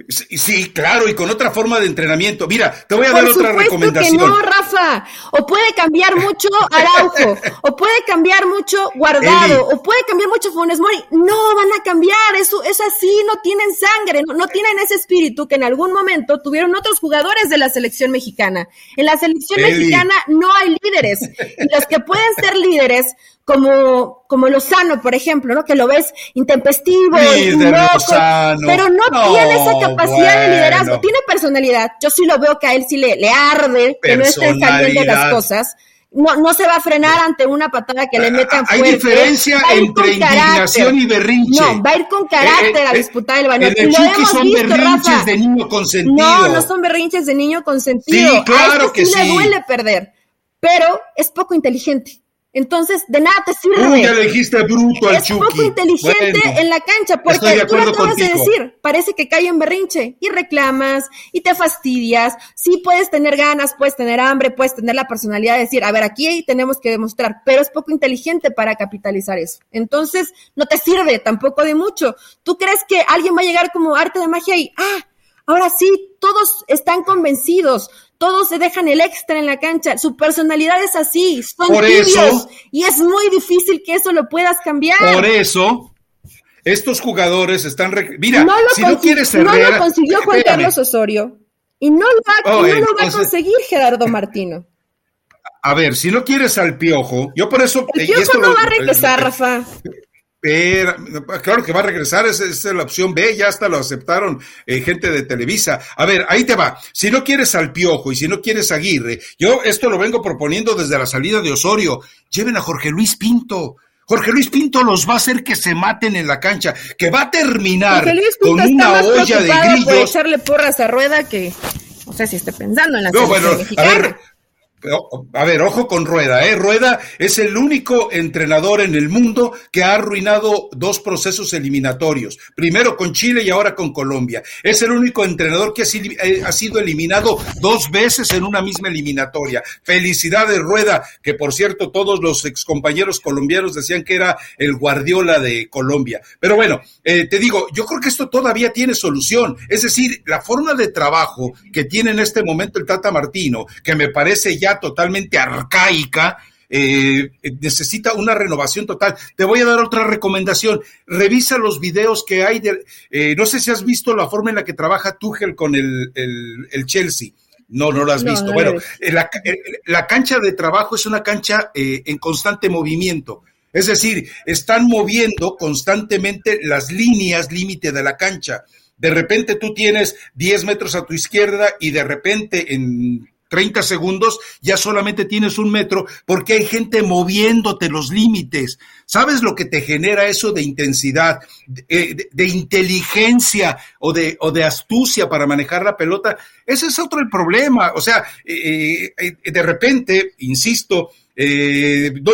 Sí, claro, y con otra forma de entrenamiento. Mira, te voy a dar otra supuesto que recomendación. no, Rafa. O puede cambiar mucho Araujo, o puede cambiar mucho Guardado, Eli. o puede cambiar mucho Funes Mori. No van a cambiar, eso es así, no tienen sangre, no, no tienen ese espíritu que en algún momento tuvieron otros jugadores de la selección mexicana. En la selección Eli. mexicana no hay líderes. Y los que pueden ser líderes como, como Lozano, por ejemplo, ¿no? Que lo ves intempestivo, loco, pero no, No, tiene esa capacidad de liderazgo, tiene personalidad. Yo sí lo veo que a él sí le, le arde, que no estén calientes las cosas. No, no se va a frenar ante una patada que le metan Hay fuerte. diferencia Va a ir entre indignación y berrinche. No, va a ir con carácter Eh, eh, a disputar el Y el Chucky son visto, berrinches Rafa. de niño consentido. No, no son berrinches de niño consentido. Sí, claro a este que sí. le duele perder, pero es poco inteligente. Entonces, de nada te sirve. Uy, ya le dijiste bruto al es Chucky. poco inteligente Bueno, en la cancha, porque de tú lo acabas de decir, parece que cae en berrinche y reclamas y te fastidias. Sí puedes tener ganas, puedes tener hambre, puedes tener la personalidad de decir, a ver, aquí tenemos que demostrar, pero es poco inteligente para capitalizar eso. Entonces, no te sirve tampoco de mucho. ¿Tú crees que alguien va a llegar como arte de magia y, ah, ahora sí, todos están convencidos, todos se dejan el extra en la cancha, su personalidad es así, son Por tibios, eso- y es muy difícil que eso lo puedas cambiar. Por eso, estos jugadores están. Mira, no si no quieres no Herrera. lo consiguió Juan espérame. Carlos Osorio y no lo va, Oh, no lo va a conseguir Gerardo Martino. A ver, si no quieres al piojo, yo por eso. El y Piojo esto no lo- va a regresar, eh, Rafa. Espera, claro que va a regresar, esa, esa es la opción B, ya hasta lo aceptaron eh, gente de Televisa. A ver, ahí te va. Si no quieres al Piojo y si no quieres a Aguirre, yo esto lo vengo proponiendo desde la salida de Osorio. Lleven a Jorge Luis Pinto. Jorge Luis Pinto los va a hacer que se maten en la cancha, que va a terminar con una olla de por grillos. echarle porras a Rueda que no sé si esté pensando en la No, bueno, a ver, a ver, ojo con Rueda, ¿eh? Rueda es el único entrenador en el mundo que ha arruinado dos procesos eliminatorios. Primero con Chile y ahora con Colombia. Es el único entrenador que ha sido, eh, sido eliminado dos veces en una misma eliminatoria. Felicidades, Rueda, que por cierto todos los excompañeros colombianos decían que era el Guardiola de Colombia. Pero bueno, eh, te digo, yo creo que esto todavía tiene solución. Es decir, la forma de trabajo que tiene en este momento el Tata Martino, que me parece ya totalmente arcaica, eh, necesita una renovación total. Te voy a dar otra recomendación. Revisa los videos que hay. De, eh, no sé si has visto la forma en la que trabaja Tuchel con el, el, el Chelsea. No, no lo has No, visto. no bueno, eh, la, la cancha de trabajo es una cancha eh, en constante movimiento. Es decir, están moviendo constantemente las líneas límite de la cancha. De repente tú tienes 10 metros a tu izquierda y de repente en 30 segundos, ya solamente tienes un metro porque hay gente moviéndote los límites. ¿Sabes lo que te genera eso de intensidad, de, eh, inteligencia o de, o de astucia para manejar la pelota? Ese es otro el problema. O sea, eh, eh, de repente, insisto, eh, no,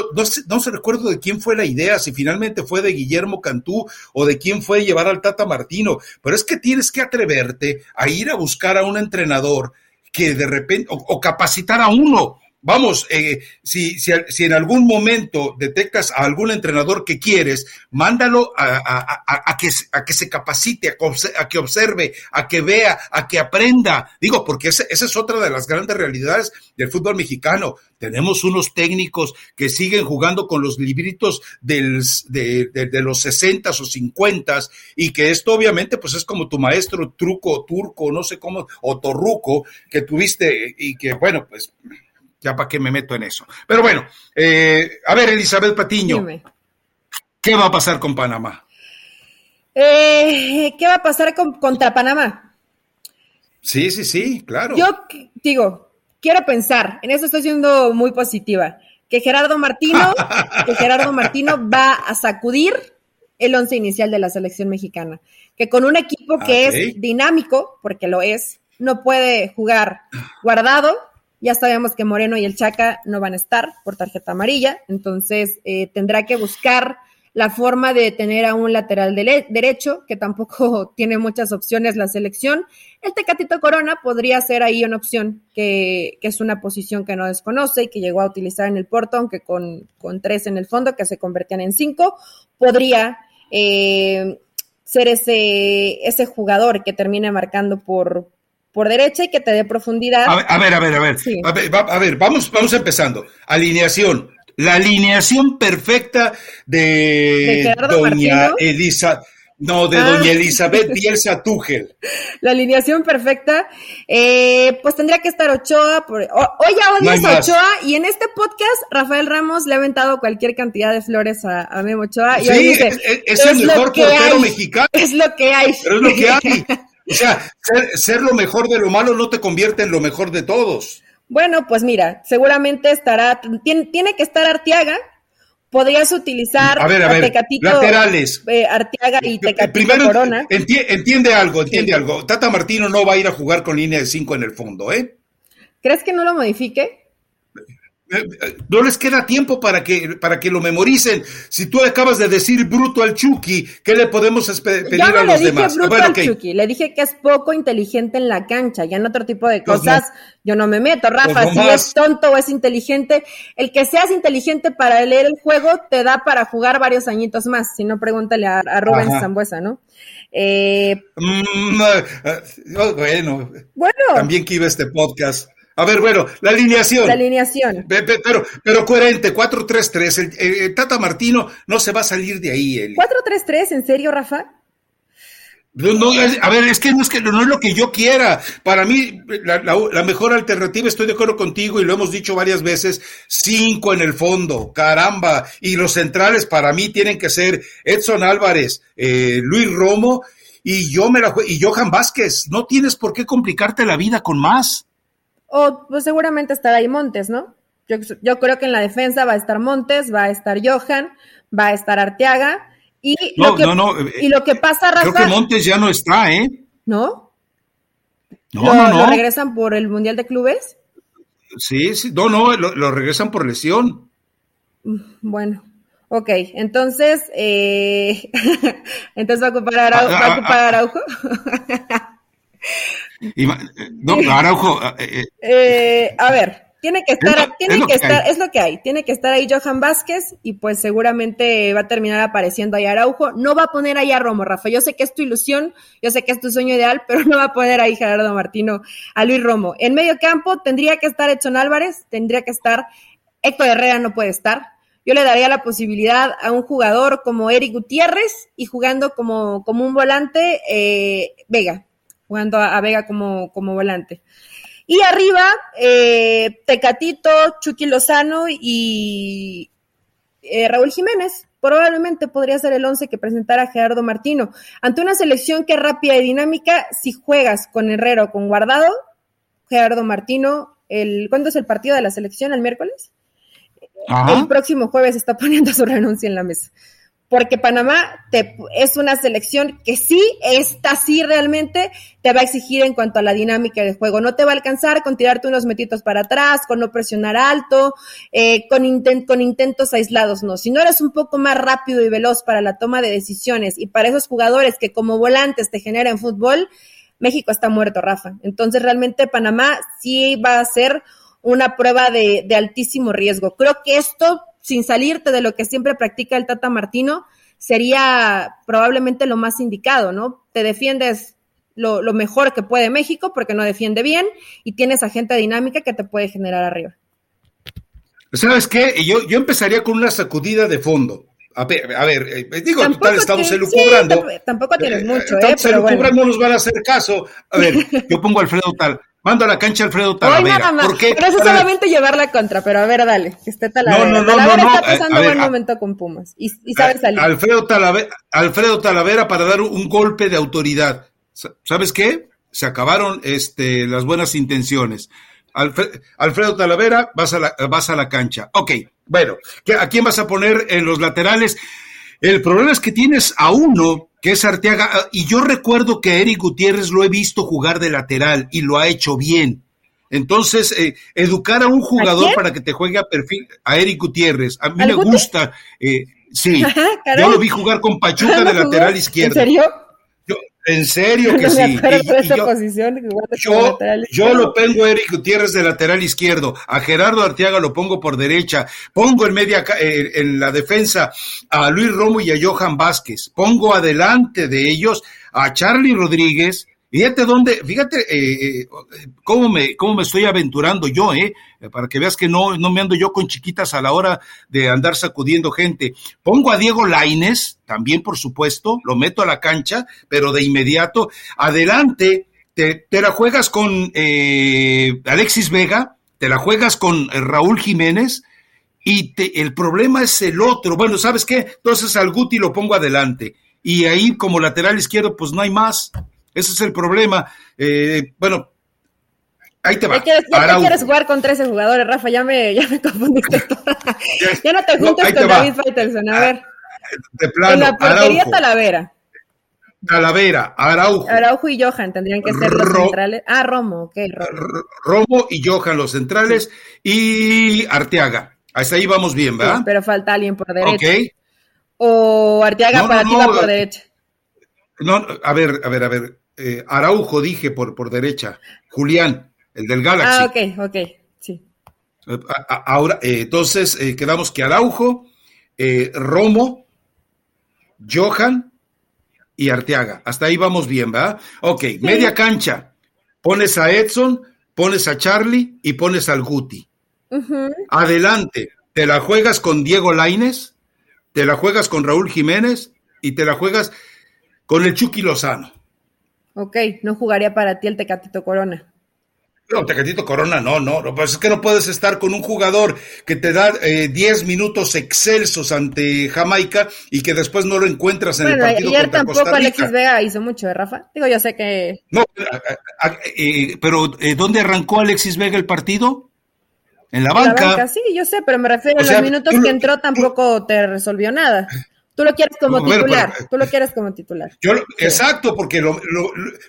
no, se recuerdo de quién fue la idea, si finalmente fue de Guillermo Cantú o de quién fue llevar al Tata Martino, pero es que tienes que atreverte a ir a buscar a un entrenador que de repente, o, capacitar a uno. Vamos, eh, si, si, si, en algún momento detectas a algún entrenador que quieres, mándalo a, que, a que se capacite, a, que observe, a que vea, a que aprenda. Digo, porque esa, es otra de las grandes realidades del fútbol mexicano. Tenemos unos técnicos que siguen jugando con los libritos del, de, de, los 60 o 50 y que esto obviamente pues es como tu maestro truco, turco, no sé cómo, o torruco que tuviste y que bueno, pues ya para qué me meto en eso. Pero bueno, eh, a ver Elizabeth Patiño, ¿qué va a pasar con Panamá? Eh, ¿Qué va a pasar con, contra Panamá? Sí, sí, sí, claro. Yo digo, quiero pensar, en eso estoy siendo muy positiva, que Gerardo Martino, que Gerardo Martino va a sacudir el once inicial de la selección mexicana, que con un equipo que es dinámico, porque lo es, no puede jugar guardado. Ya sabemos que Moreno y el Chaca no van a estar por tarjeta amarilla, entonces eh, tendrá que buscar la forma de tener a un lateral derecho, que tampoco tiene muchas opciones la selección. El Tecatito Corona podría ser ahí una opción, que, es una posición que no desconoce y que llegó a utilizar en el Porto, aunque con, tres en el fondo, que se convertían en cinco, podría eh, ser ese, ese jugador que termine marcando por, por derecha y que te dé profundidad. A ver, a ver, a ver. A, ver a ver, vamos, vamos empezando. Alineación la alineación perfecta de, doña Elisa. No, de doña ah. Elizabeth Bielsa Tugel. La alineación perfecta. Eh, pues tendría que estar Ochoa. Por, hoy ya odias a Ochoa y en este podcast Rafael Ramos le ha aventado cualquier cantidad de flores a, Memo Ochoa. Y sí, dice, es, el mejor portero mexicano. Es lo que hay. Pero es lo que hay. O sea, ser lo mejor de lo malo no te convierte en lo mejor de todos. Bueno, pues mira, seguramente estará, tiene, que estar Arteaga, podrías utilizar a ver, a ver, Tecatito, laterales. Eh, Arteaga y Tecatito Primero, Corona. entiende algo, entiende algo. Tata Martino no va a ir a jugar con línea de cinco en el fondo, ¿eh? ¿Crees que no lo modifique? No les queda tiempo para que, para que lo memoricen. Si tú acabas de decir bruto al Chucky, ¿qué le podemos pedir a los le demás? Bruto al Chucky. Le dije que es poco inteligente en la cancha. Ya en otro tipo de pues cosas yo no me meto. Rafa, pues si es tonto o es inteligente, el que seas inteligente para leer el juego te da para jugar varios añitos más. Si no, pregúntale a, Rubén Zambuesa, ¿no? Eh, mm, eh, oh, bueno, bueno, también que iba este podcast. A ver, bueno, la alineación. La alineación. Pero, pero coherente, 4-3-3. El, Tata Martino no se va a salir de ahí. El... 4-3-3, ¿en serio, Rafa? No, a ver, es que no es que no es lo que yo quiera. Para mí, la, mejor alternativa, estoy de acuerdo contigo y lo hemos dicho varias veces, cinco en el fondo, caramba. Y los centrales para mí tienen que ser Edson Álvarez, eh, Luis Romo y yo me la y Johan Vázquez. No tienes por qué complicarte la vida con más. O pues seguramente estará ahí Montes, ¿no? Yo, yo, creo que en la defensa va a estar Montes, va a estar Johan, va a estar Arteaga. Y, lo, que, eh, y lo que pasa, Rafa... Creo que Montes ya no está, ¿eh? ¿No? No, no, no. ¿Lo regresan por el Mundial de Clubes? Sí, sí, no, no, lo, regresan por lesión. Mm, bueno, ok, entonces, eh, entonces va a ocupar Araujo. ¿Va a ocupar Araujo? no, Araujo. Eh, eh, eh, a ver, tiene que estar, tiene que, estar, es lo que hay, tiene que estar ahí Johan Vázquez y pues seguramente va a terminar apareciendo ahí Araujo. No va a poner ahí a Romo, Rafa. Yo sé que es tu ilusión, yo sé que es tu sueño ideal, pero no va a poner ahí Gerardo Martino a Luis Romo. En medio campo tendría que estar Edson Álvarez, tendría que estar Héctor Herrera, no puede estar. Yo le daría la posibilidad a un jugador como Eric Gutiérrez y jugando como, como un volante Vega jugando a, Vega como, como volante. Y arriba, eh, Tecatito, Chucky Lozano y eh, Raúl Jiménez. Probablemente podría ser el once que presentara Gerardo Martino. Ante una selección que es rápida y dinámica, si juegas con Herrero o con Guardado, Gerardo Martino el, ¿cuándo es el partido de la selección? ¿El miércoles? El próximo jueves está poniendo su renuncia en la mesa porque Panamá te, es una selección que sí, esta sí realmente te va a exigir en cuanto a la dinámica del juego. No te va a alcanzar con tirarte unos metitos para atrás, con no presionar alto, eh, con, con intentos aislados, no. Si no eres un poco más rápido y veloz para la toma de decisiones y para esos jugadores que como volantes te generan fútbol, México está muerto, Rafa. Entonces realmente Panamá sí va a ser una prueba de, de altísimo riesgo. Creo que esto sin salirte de lo que siempre practica el Tata Martino, sería probablemente lo más indicado, ¿no? Te defiendes lo, mejor que puede México porque no defiende bien y tienes a gente dinámica que te puede generar arriba. ¿Sabes qué? Yo, yo empezaría con una sacudida de fondo. A ver, a ver eh, digo, total, estamos elucubrando. tampoco tienes eh, mucho, ¿eh? Pero bueno. no nos van a hacer caso. A ver, yo pongo a Alfredo Tal. Mando a la cancha Alfredo Talavera. ¿Por qué? Pero eso solamente llevar la contra, pero a ver, dale, que esté Talavera. No, no, no, Talavera está pasando un buen momento con Pumas y, y sabe salir. Alfredo Talavera, Alfredo Talavera para dar un golpe de autoridad. ¿Sabes qué? Se acabaron este, las buenas intenciones. Alfredo Talavera, vas a, la, vas a la cancha. Ok, bueno, ¿a quién vas a poner en los laterales? El problema es que tienes a uno que es Arteaga, ah, y yo recuerdo que a Eric Gutiérrez lo he visto jugar de lateral y lo ha hecho bien. Entonces, eh, educar a un jugador para que te juegue a perfil, a Eric Gutiérrez, a mí me gusta, eh, sí, yo lo vi jugar con Pachuca de lateral izquierdo. ¿En serio? En serio que sí. yo, lo pongo a Eric Gutiérrez de lateral izquierdo, a Gerardo Arteaga lo pongo por derecha, pongo en media eh, en la defensa a Luis Romo y a Johan Vázquez, pongo adelante de ellos a Charlie Rodríguez, Fíjate dónde, fíjate eh, eh, cómo, me, cómo me estoy aventurando yo, eh, para que veas que no, no me ando yo con chiquitas a la hora de andar sacudiendo gente. Pongo a Diego Laines, también por supuesto, lo meto a la cancha, pero de inmediato, adelante, te, la juegas con eh, Alexis Vega, te la juegas con Raúl Jiménez, y te, el problema es el otro. Bueno, ¿sabes qué? Entonces al Guti lo pongo adelante. Y ahí como lateral izquierdo, pues no hay más. Ese es el problema. Eh, bueno, ahí te va. Ya, te quieres jugar con 13 jugadores, Rafa, ya me, ya me confundiste. ya no te juntas con David Faitelson, a ver. De plano, en la portería Talavera. Talavera, Araujo. Araujo y Johan tendrían que ser los centrales. Ah, Romo, ok. Romo. Romo y Johan los centrales y Arteaga. Hasta ahí vamos bien, ¿verdad? pero falta alguien por derecha. Ok. O Arteaga para ti va por derecha. No, a ver, a ver, a ver. Eh, Araujo, dije por, por derecha. Julián, el del Galaxy. Ah, ok, ok, sí. Eh, ahora, eh, entonces quedamos que Araujo, Romo, Johan y Arteaga. Hasta ahí vamos bien, ¿verdad? Ok, media cancha. Pones a Edson, pones a Charlie y pones al Guti. Adelante, te la juegas con Diego Laines, te la juegas con Raúl Jiménez y te la juegas con el Chucky Lozano. Ok, no jugaría para ti el Tecatito Corona. No, Tecatito Corona no, no, no, pues es que no puedes estar con un jugador que te da 10 eh, minutos excelsos ante Jamaica y que después no lo encuentras en el partido ayer tampoco Alexis Vega hizo mucho, ¿eh, Rafa? Digo, yo sé que... No, eh, pero ¿dónde arrancó Alexis Vega el partido? En la banca. En la banca, sí, yo sé, pero me refiero a los minutos que entró tampoco te resolvió nada. Tú lo quieres como titular, tú lo quieres como titular. Yo Exacto, porque lo,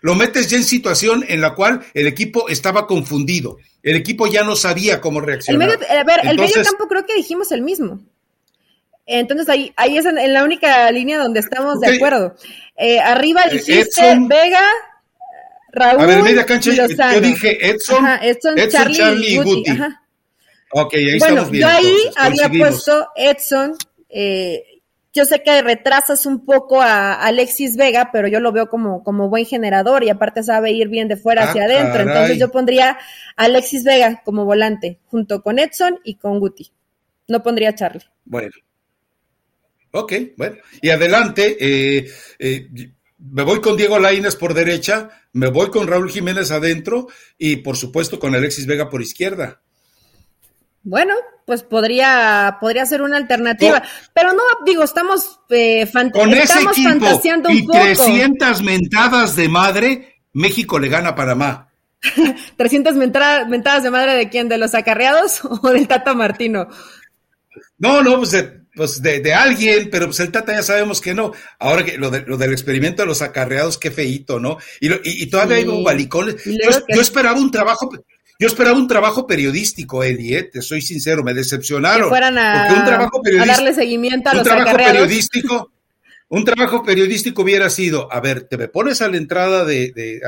lo, metes ya en situación en la cual el equipo estaba confundido. El equipo ya no sabía cómo reaccionar. El medio, a ver, el medio campo creo que dijimos el mismo. Entonces ahí, ahí es en, la única línea donde estamos de acuerdo. Eh, arriba eh, dijiste Vega, Raúl. A ver, media cancha, yo dije Edson, Edson, Charlie, y Guti. Ajá. Ok, ahí estamos bien. Yo ahí había puesto Edson, eh, yo sé que retrasas un poco a Alexis Vega, pero yo lo veo como, como buen generador y aparte sabe ir bien de fuera hacia ah, adentro. Entonces yo pondría a Alexis Vega como volante, junto con Edson y con Guti. No pondría a Charlie. Bueno. Ok, bueno. Y adelante, eh, eh, me voy con Diego Laines por derecha, me voy con Raúl Jiménez adentro y por supuesto con Alexis Vega por izquierda. Bueno, pues podría, podría ser una alternativa. pero no, digo, estamos, eh, con ese equipo fantaseando un y 300 mentadas de madre, México le gana a Panamá. 300 mentadas, de madre de quién, de los acarreados o del Tata Martino. No, no, pues de, pues de, alguien, pero pues el Tata ya sabemos que no. Ahora que lo, del experimento de los acarreados, qué feíto, ¿no? Y, todavía hay un Yo, yo, esperaba un trabajo, yo esperaba un trabajo periodístico, Eddie, ¿eh? te soy sincero, me decepcionaron. Que fueran a, un trabajo a darle seguimiento a un trabajo periodístico. Un trabajo periodístico hubiera sido, a ver, te me pones a la entrada de,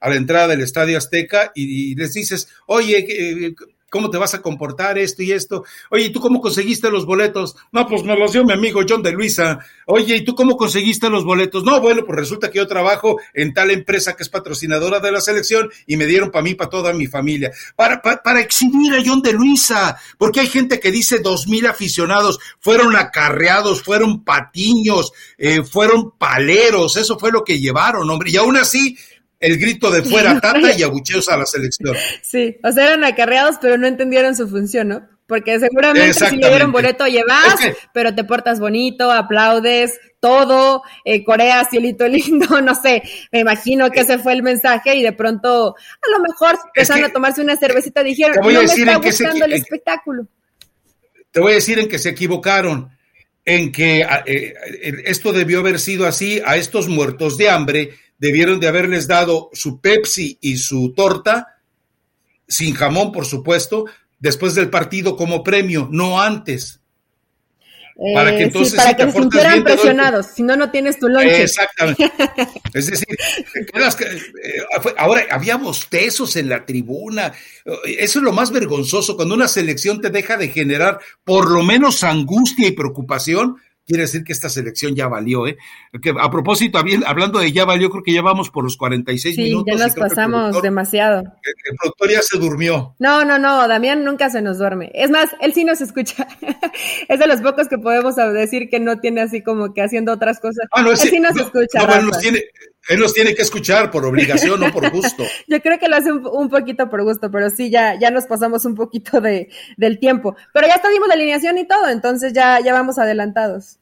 a, la entrada del Estadio Azteca y, y les dices, oye, ¿Cómo te vas a comportar esto y esto? Oye, ¿y tú cómo conseguiste los boletos? No, pues me los dio mi amigo John de Luisa. Oye, ¿y tú cómo conseguiste los boletos? No, bueno, pues resulta que yo trabajo en tal empresa que es patrocinadora de la selección y me dieron para mí, para toda mi familia. Para, para, exhibir a John de Luisa, porque hay gente que dice dos mil aficionados, fueron acarreados, fueron patiños, eh, fueron paleros, eso fue lo que llevaron, hombre. Y aún así, el grito de fuera tata y abucheos a la selección. Sí, o sea, eran acarreados, pero no entendieron su función, ¿no? Porque seguramente si le dieron boleto llevas, pero te portas bonito, aplaudes, todo, eh, Corea, cielito lindo, no sé, me imagino que ese fue el mensaje y de pronto, a lo mejor empezaron a tomarse una cervecita, dijeron, no me está gustando el espectáculo. Te voy a decir en que se equivocaron, en que eh, eh, esto debió haber sido así a estos muertos de hambre, debieron de haberles dado su Pepsi y su torta, sin jamón, por supuesto, después del partido como premio, no antes. para que eh, entonces para que se sintieran presionados, si no, no tienes tu lonche. Exactamente. es decir, eh, ahora había bostezos en la tribuna. Eso es lo más vergonzoso, cuando una selección te deja de generar por lo menos angustia y preocupación quiere decir que esta selección ya valió, ¿eh? Que a propósito, hablando de ya valió, creo que ya vamos por los 46 minutos. Sí, ya nos pasamos demasiado. El, productor ya se durmió. No, no, no, Damián nunca se nos duerme. Es más, él sí nos escucha. es de los pocos que podemos decir que no tiene así como que haciendo otras cosas. Ah, no, él sí nos escucha. No, nos tiene, él nos tiene que escuchar por obligación, no por gusto. Yo creo que lo hace un, poquito por gusto, pero sí, ya, ya nos pasamos un poquito de, del tiempo. Pero ya estuvimos la alineación y todo, entonces ya, ya vamos adelantados.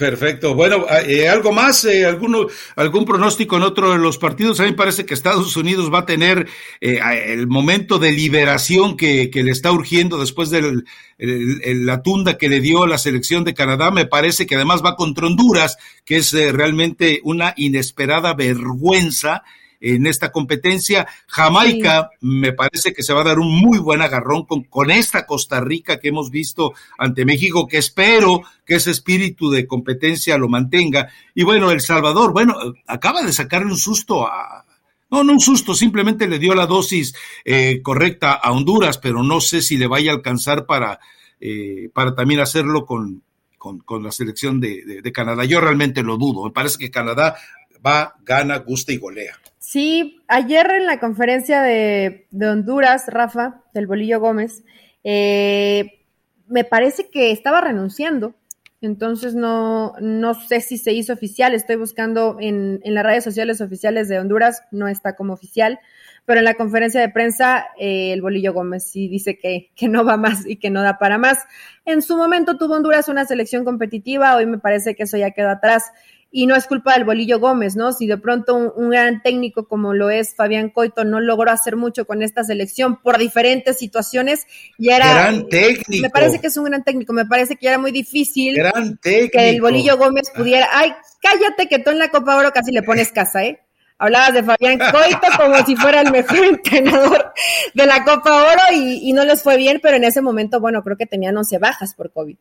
Perfecto. Bueno, ah, eh, ¿algo más? Eh, alguno, ¿Algún pronóstico en otro de los partidos? A mí me parece que Estados Unidos va a tener eh, el momento de liberación que, que, le está urgiendo después de la tunda que le dio la selección de Canadá. Me parece que además va contra Honduras, que es realmente una inesperada vergüenza en esta competencia. Jamaica me parece que se va a dar un muy buen agarrón con, con esta Costa Rica que hemos visto ante México, que espero que ese espíritu de competencia lo mantenga. Y bueno, El Salvador, bueno, acaba de sacarle un susto a, no, no un susto, simplemente le dio la dosis eh, correcta a Honduras, pero no sé si le vaya a alcanzar para, eh, para también hacerlo con, con, con la selección de, de, Canadá. Yo realmente lo dudo. Me parece que Canadá va, gana, gusta y golea. Sí, ayer en la conferencia de, Honduras, Rafa, del Bolillo Gómez, eh, me parece que estaba renunciando. Entonces no, no sé si se hizo oficial. Estoy buscando en, en las redes sociales oficiales de Honduras, no está como oficial. Pero en la conferencia de prensa, eh, el Bolillo Gómez sí dice que, que no va más y que no da para más. En su momento tuvo Honduras una selección competitiva, hoy me parece que eso ya quedó atrás y no es culpa del Bolillo Gómez, ¿no? Si de pronto un, gran técnico como lo es Fabián Coito no logró hacer mucho con esta selección por diferentes situaciones, y era... Gran técnico. Me parece que es un gran técnico, me parece que ya era muy difícil que el Bolillo Gómez pudiera... Ay, cállate que tú en la Copa Oro casi le pones casa, ¿eh? Hablabas de Fabián Coito como si fuera el mejor entrenador de la Copa Oro y, y, no les fue bien, pero en ese momento, bueno, creo que tenían 11 bajas por COVID.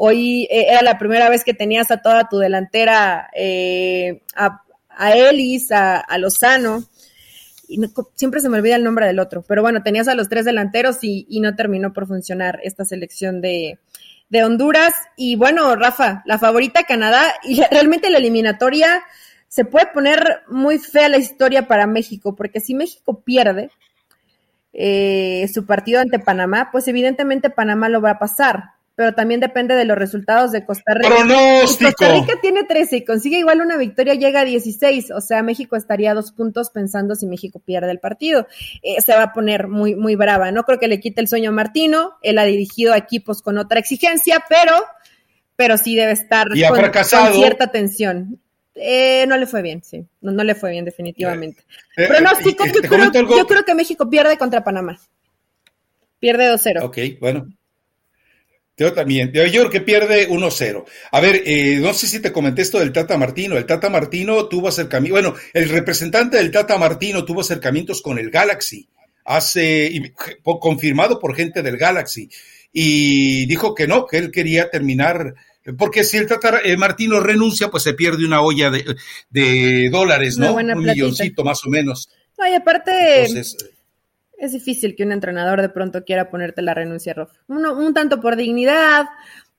Hoy eh, era la primera vez que tenías a toda tu delantera, eh, a, a, Ellis, a, Lozano, y siempre se me olvida el nombre del otro, pero bueno, tenías a los tres delanteros y, no terminó por funcionar esta selección de, de Honduras. Y bueno, Rafa, la favorita Canadá, y realmente la eliminatoria se puede poner muy fea la historia para México, porque si México pierde eh, su partido ante Panamá, pues evidentemente Panamá lo va a pasar pero también depende de los resultados de Costa Rica. ¡Pronóstico! Costa Rica tiene 13 y consigue igual una victoria, llega a 16, o sea, México estaría a dos puntos pensando si México pierde el partido. Eh, se va a poner muy, muy brava. No creo que le quite el sueño a Martino, él ha dirigido a equipos con otra exigencia, pero, pero sí debe estar con, cierta tensión. Eh, no le fue bien, sí. No, no le fue bien, definitivamente. Eh, no, sí, yo, creo, yo creo que México pierde contra Panamá. Pierde 2-0. Ok, bueno. Yo también. Yo creo que pierde 1-0. A ver, eh, no sé si te comenté esto del Tata Martino. El Tata Martino tuvo acercamiento, bueno, el representante del Tata Martino tuvo acercamientos con el Galaxy, hace, confirmado por gente del Galaxy, y dijo que no, que él quería terminar, porque si el Tata eh, Martino renuncia, pues se pierde una olla de, dólares, ¿no? Un milloncito más o menos. No, y aparte, Entonces, es difícil que un entrenador de pronto quiera ponerte la renuncia, Rof. un tanto por dignidad,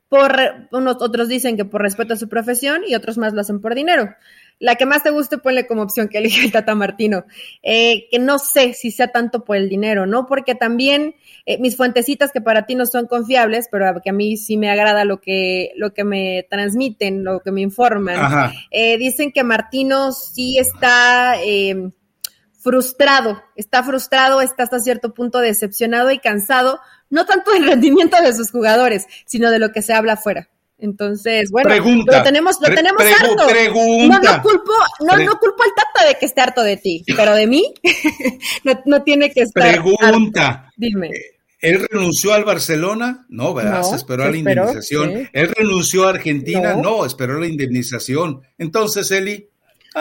por unos otros dicen que por respeto a su profesión y otros más lo hacen por dinero. La que más te guste, ponle como opción que elige el Tata Martino. Eh, que no sé si sea tanto por el dinero, ¿no? Porque también eh, mis fuentecitas que para ti no son confiables, pero que a mí sí me agrada lo que, lo que me transmiten, lo que me informan, eh, dicen que Martino sí está frustrado, está frustrado, está hasta cierto punto decepcionado y cansado, no tanto del rendimiento de sus jugadores, sino de lo que se habla afuera. Entonces, bueno, lo tenemos, lo tenemos harto. No, no culpo, no, no culpo al Tata de que esté harto de ti, pero de mí no, tiene que estar. Pregunta. Dime. Eh, ¿Él renunció al Barcelona? No, ¿verdad? se esperó a la indemnización. ¿Él renunció a Argentina? No. esperó a la indemnización. Entonces, Eli,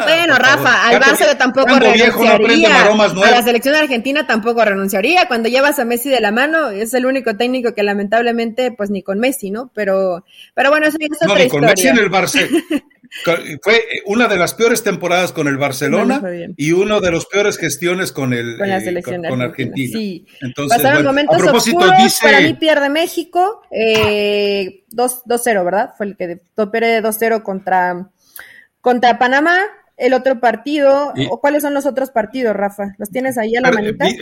Ah, bueno, Rafa, al Barça tampoco renunciaría. a la selección argentina tampoco renunciaría. Cuando llevas a Messi de la mano, es el único técnico que lamentablemente, pues ni con Messi, ¿no? Pero, pero bueno, eso ya es no, otra ni con Messi en el Barça. Fue una de las peores temporadas con el Barcelona y una de las peores gestiones con el con, la eh, selección con, Argentina. Sí. Entonces, momentos a propósito, dice... para mí pierde México eh, 2-0, ¿verdad? Fue el que topere 2-0 contra contra Panamá, el otro partido, o cuáles son los otros partidos, Rafa? ¿Los tienes ahí a la manita? Eh,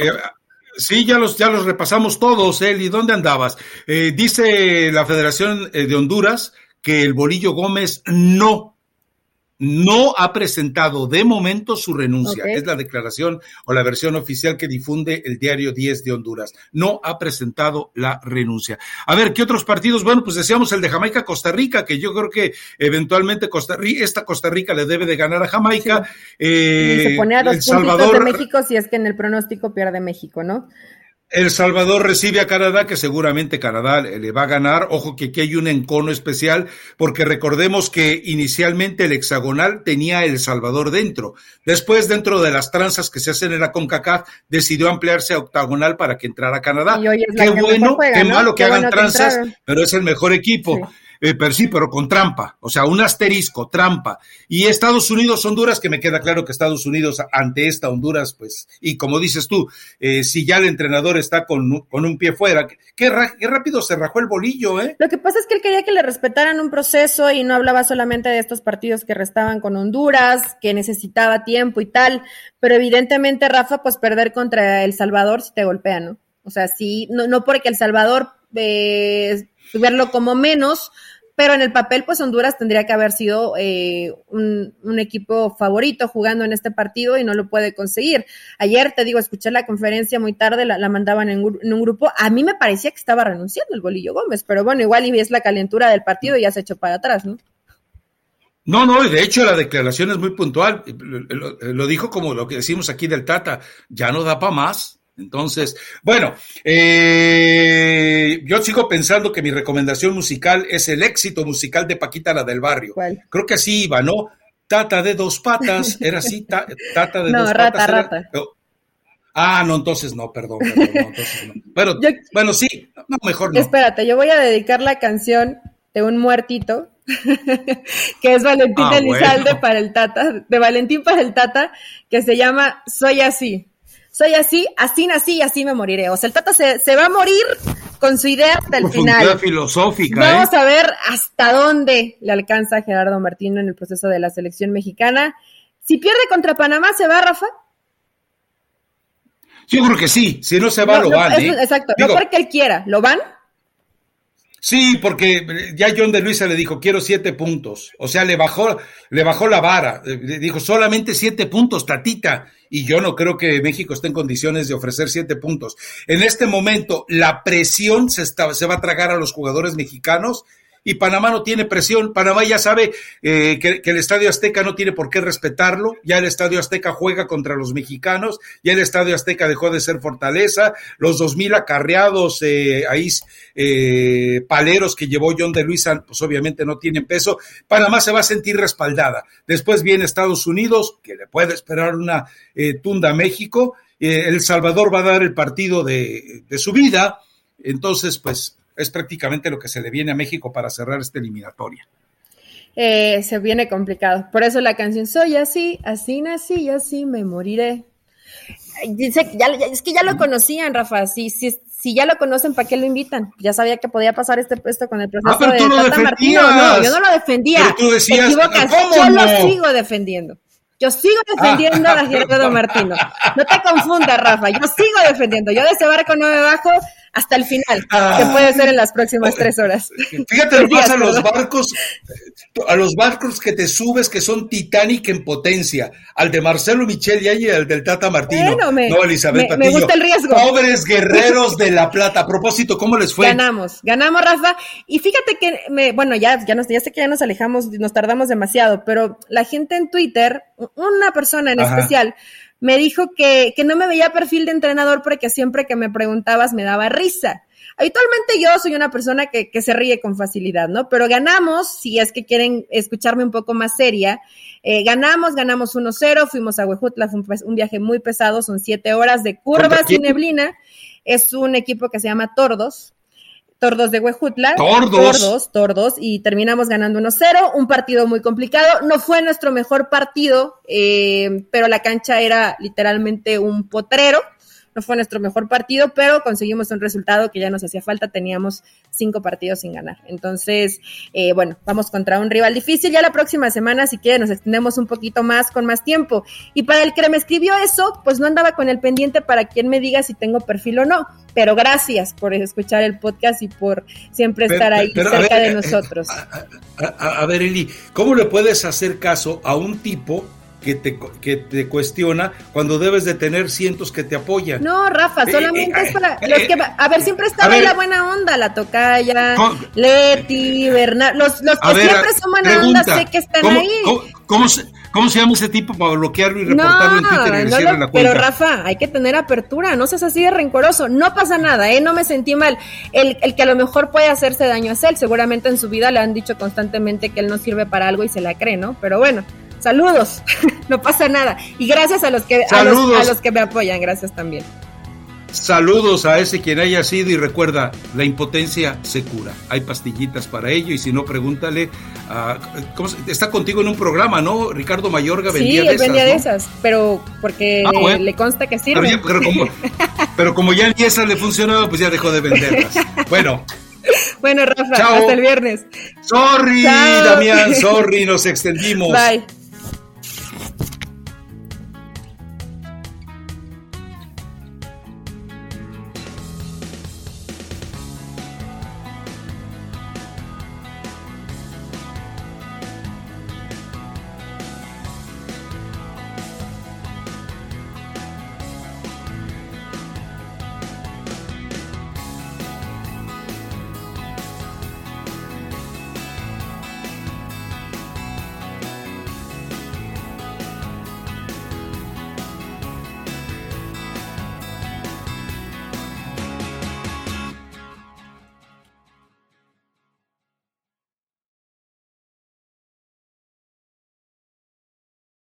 sí, ya los, ya los repasamos todos, Eli. ¿Dónde andabas? Eh, dice la Federación eh, de Honduras que el Bolillo Gómez no no ha presentado de momento su renuncia. Es la declaración o la versión oficial que difunde el diario 10 de Honduras. No ha presentado la renuncia. A ver, ¿qué otros partidos? Bueno, pues decíamos el de Jamaica-Costa Rica, que yo creo que eventualmente Costa Rica, esta Costa Rica le debe de ganar a Jamaica. Eh, se pone a dos puntitos de México si es que en el pronóstico pierde México, ¿no? El Salvador recibe a Canadá, que seguramente Canadá le va a ganar. Ojo que aquí hay un encono especial, porque recordemos que inicialmente el hexagonal tenía El Salvador dentro. Después, dentro de las tranzas que se hacen en la CONCACAF, decidió ampliarse a octagonal para que entrara Canadá. Qué bueno, qué malo que hagan tranzas, pero es el mejor equipo. Eh, pero sí, pero con trampa, o sea, un asterisco, trampa. Y Estados Unidos, Honduras, que me queda claro que Estados Unidos ante esta Honduras, pues, y como dices tú, eh, si ya el entrenador está con, con un pie fuera, qué, rápido se rajó el bolillo, ¿eh? Lo que pasa es que él quería que le respetaran un proceso y no hablaba solamente de estos partidos que restaban con Honduras, que necesitaba tiempo y tal, pero evidentemente, Rafa, pues perder contra El Salvador si te golpea, ¿no? O sea, sí, no, no porque El Salvador eh, verlo como menos, pero en el papel, pues Honduras tendría que haber sido eh, un, equipo favorito jugando en este partido y no lo puede conseguir. Ayer, te digo, escuché la conferencia muy tarde, la, mandaban en, un grupo. A mí me parecía que estaba renunciando el Bolillo Gómez, pero bueno, igual y es la calentura del partido y ya se echó para atrás, ¿no? No, no, de hecho la declaración es muy puntual. lo dijo como lo que decimos aquí del Tata, ya no da para más. Entonces, bueno, eh, yo sigo pensando que mi recomendación musical es el éxito musical de Paquita la del barrio. Creo que así iba, ¿no? Tata de dos patas, era así, tata de dos patas. Rata. Ah, no, entonces no, perdón, perdón no, entonces no. Pero, bueno, sí, no, mejor no. Espérate, yo voy a dedicar la canción de un muertito, que es Valentín ah, Elizalde para el Tata, de Valentín para el Tata, que se llama Soy así soy así, así nací y así me moriré. O sea, el Tata se, va a morir con su idea hasta el final. filosófica. Vamos ¿eh? a ver hasta dónde le alcanza a Gerardo Martino en el proceso de la selección mexicana. Si pierde contra Panamá, ¿se va, Rafa? Yo creo que sí. Si no se va, lo van. ¿eh? Exacto. no porque él quiera. ¿Lo van? Sí, porque ya John de Luisa le dijo, quiero siete puntos. O sea, le bajó, le bajó la vara. Dijo, solamente siete puntos, tatita. Y yo no creo que México esté en condiciones de ofrecer siete puntos. En este momento, la presión se, está, se va a tragar a los jugadores mexicanos y Panamá no tiene presión. Panamá ya sabe eh, que, el Estadio Azteca no tiene por qué respetarlo. Ya el Estadio Azteca juega contra los mexicanos. Ya el Estadio Azteca dejó de ser fortaleza. Los dos mil acarreados eh, ahí eh, paleros que llevó John de Luisa, pues obviamente no tienen peso. Panamá se va a sentir respaldada. Después viene Estados Unidos, que le puede esperar una tunda a México. el Salvador va a dar el partido de, de su vida. Entonces, pues es prácticamente lo que se le viene a México para cerrar esta eliminatoria. Eh, se viene complicado. Por eso la canción Soy así, así nací y así me moriré. Dice, ya, es que ya lo conocían, Rafa. Si, si, si ya lo conocen, ¿para qué lo invitan? Ya sabía que podía pasar este puesto con el proceso ah, de Tata Martino. No, yo no lo defendía. Pero tú decías, yo lo sigo defendiendo. Yo sigo defendiendo a Gerardo Martino. No te confundas, Rafa. Yo sigo defendiendo. Yo de ese barco no me bajo hasta el final, que ah. puede ser en las próximas tres horas. Fíjate lo pasa a los barcos, a los barcos que te subes que son Titanic en potencia, al de Marcelo Michel y al del Tata Martino. no, Elizabeth me, me gusta el riesgo. Pobres guerreros de la plata. A propósito, ¿cómo les fue? Ganamos, ganamos, Rafa. Y fíjate que, me, bueno, ya, ya, nos, ya sé que ya nos alejamos, nos tardamos demasiado, pero la gente en Twitter, una persona en especial, me dijo que, que no me veía perfil de entrenador porque siempre que me preguntabas me daba risa. Habitualmente yo soy una persona que, que, se ríe con facilidad, ¿no? Pero ganamos, si es que quieren escucharme un poco más seria, eh, ganamos, ganamos 1-0, fuimos a Huejutla, fue un, viaje muy pesado, son siete horas de curvas y neblina. Es un equipo que se llama Tordos, Tordos de Huejutla. Tordos. Tordos, Tordos, y terminamos ganando 1-0, un partido muy complicado. No fue nuestro mejor partido, eh, pero la cancha era literalmente un potrero no fue nuestro mejor partido, pero conseguimos un resultado que ya nos hacía falta. Teníamos cinco partidos sin ganar. Entonces, eh, bueno, vamos contra un rival difícil. Ya la próxima semana, si quieren, nos extendemos un poquito más con más tiempo. Y para el que me escribió eso, pues no andaba con el pendiente para quien me diga si tengo perfil o no. Pero gracias por escuchar el podcast y por siempre estar ahí cerca de eh, eh, nosotros. a ver, Eli, ¿cómo le puedes hacer caso a un tipo que te, que te cuestiona cuando debes de tener cientos que te apoyan. No, Rafa, eh, solamente es para eh, los que, a ver, siempre está ahí la buena onda, la tocaya, Leti, Bernardo, los, los que siempre son buena onda, sé que están ahí. ¿cómo, se, ¿Cómo se llama ese tipo para bloquearlo y reportarlo en Twitter y no la cuenta? Pero Rafa, hay que tener apertura, no seas así de rencoroso, no pasa nada, ¿eh? no me sentí mal. El, el que a lo mejor puede hacerse daño es él, seguramente en su vida le han dicho constantemente que él no sirve para algo y se la cree, ¿no? Pero bueno, saludos, no pasa nada. Y gracias a los que a los, que me apoyan, gracias también. Saludos a ese quien haya sido y recuerda, la impotencia se cura. Hay pastillitas para ello y si no, pregúntale a... está contigo en un programa, ¿no? Ricardo Mayorga vendía de esas. Sí, vendía de esas, pero porque ah, le consta que sirve. Pero, como, pero como ya ni esas le funcionaba, pues ya dejó de venderlas. Bueno, bueno, Rafa, hasta el viernes. Sorry, Damián, sorry, nos extendimos. Bye.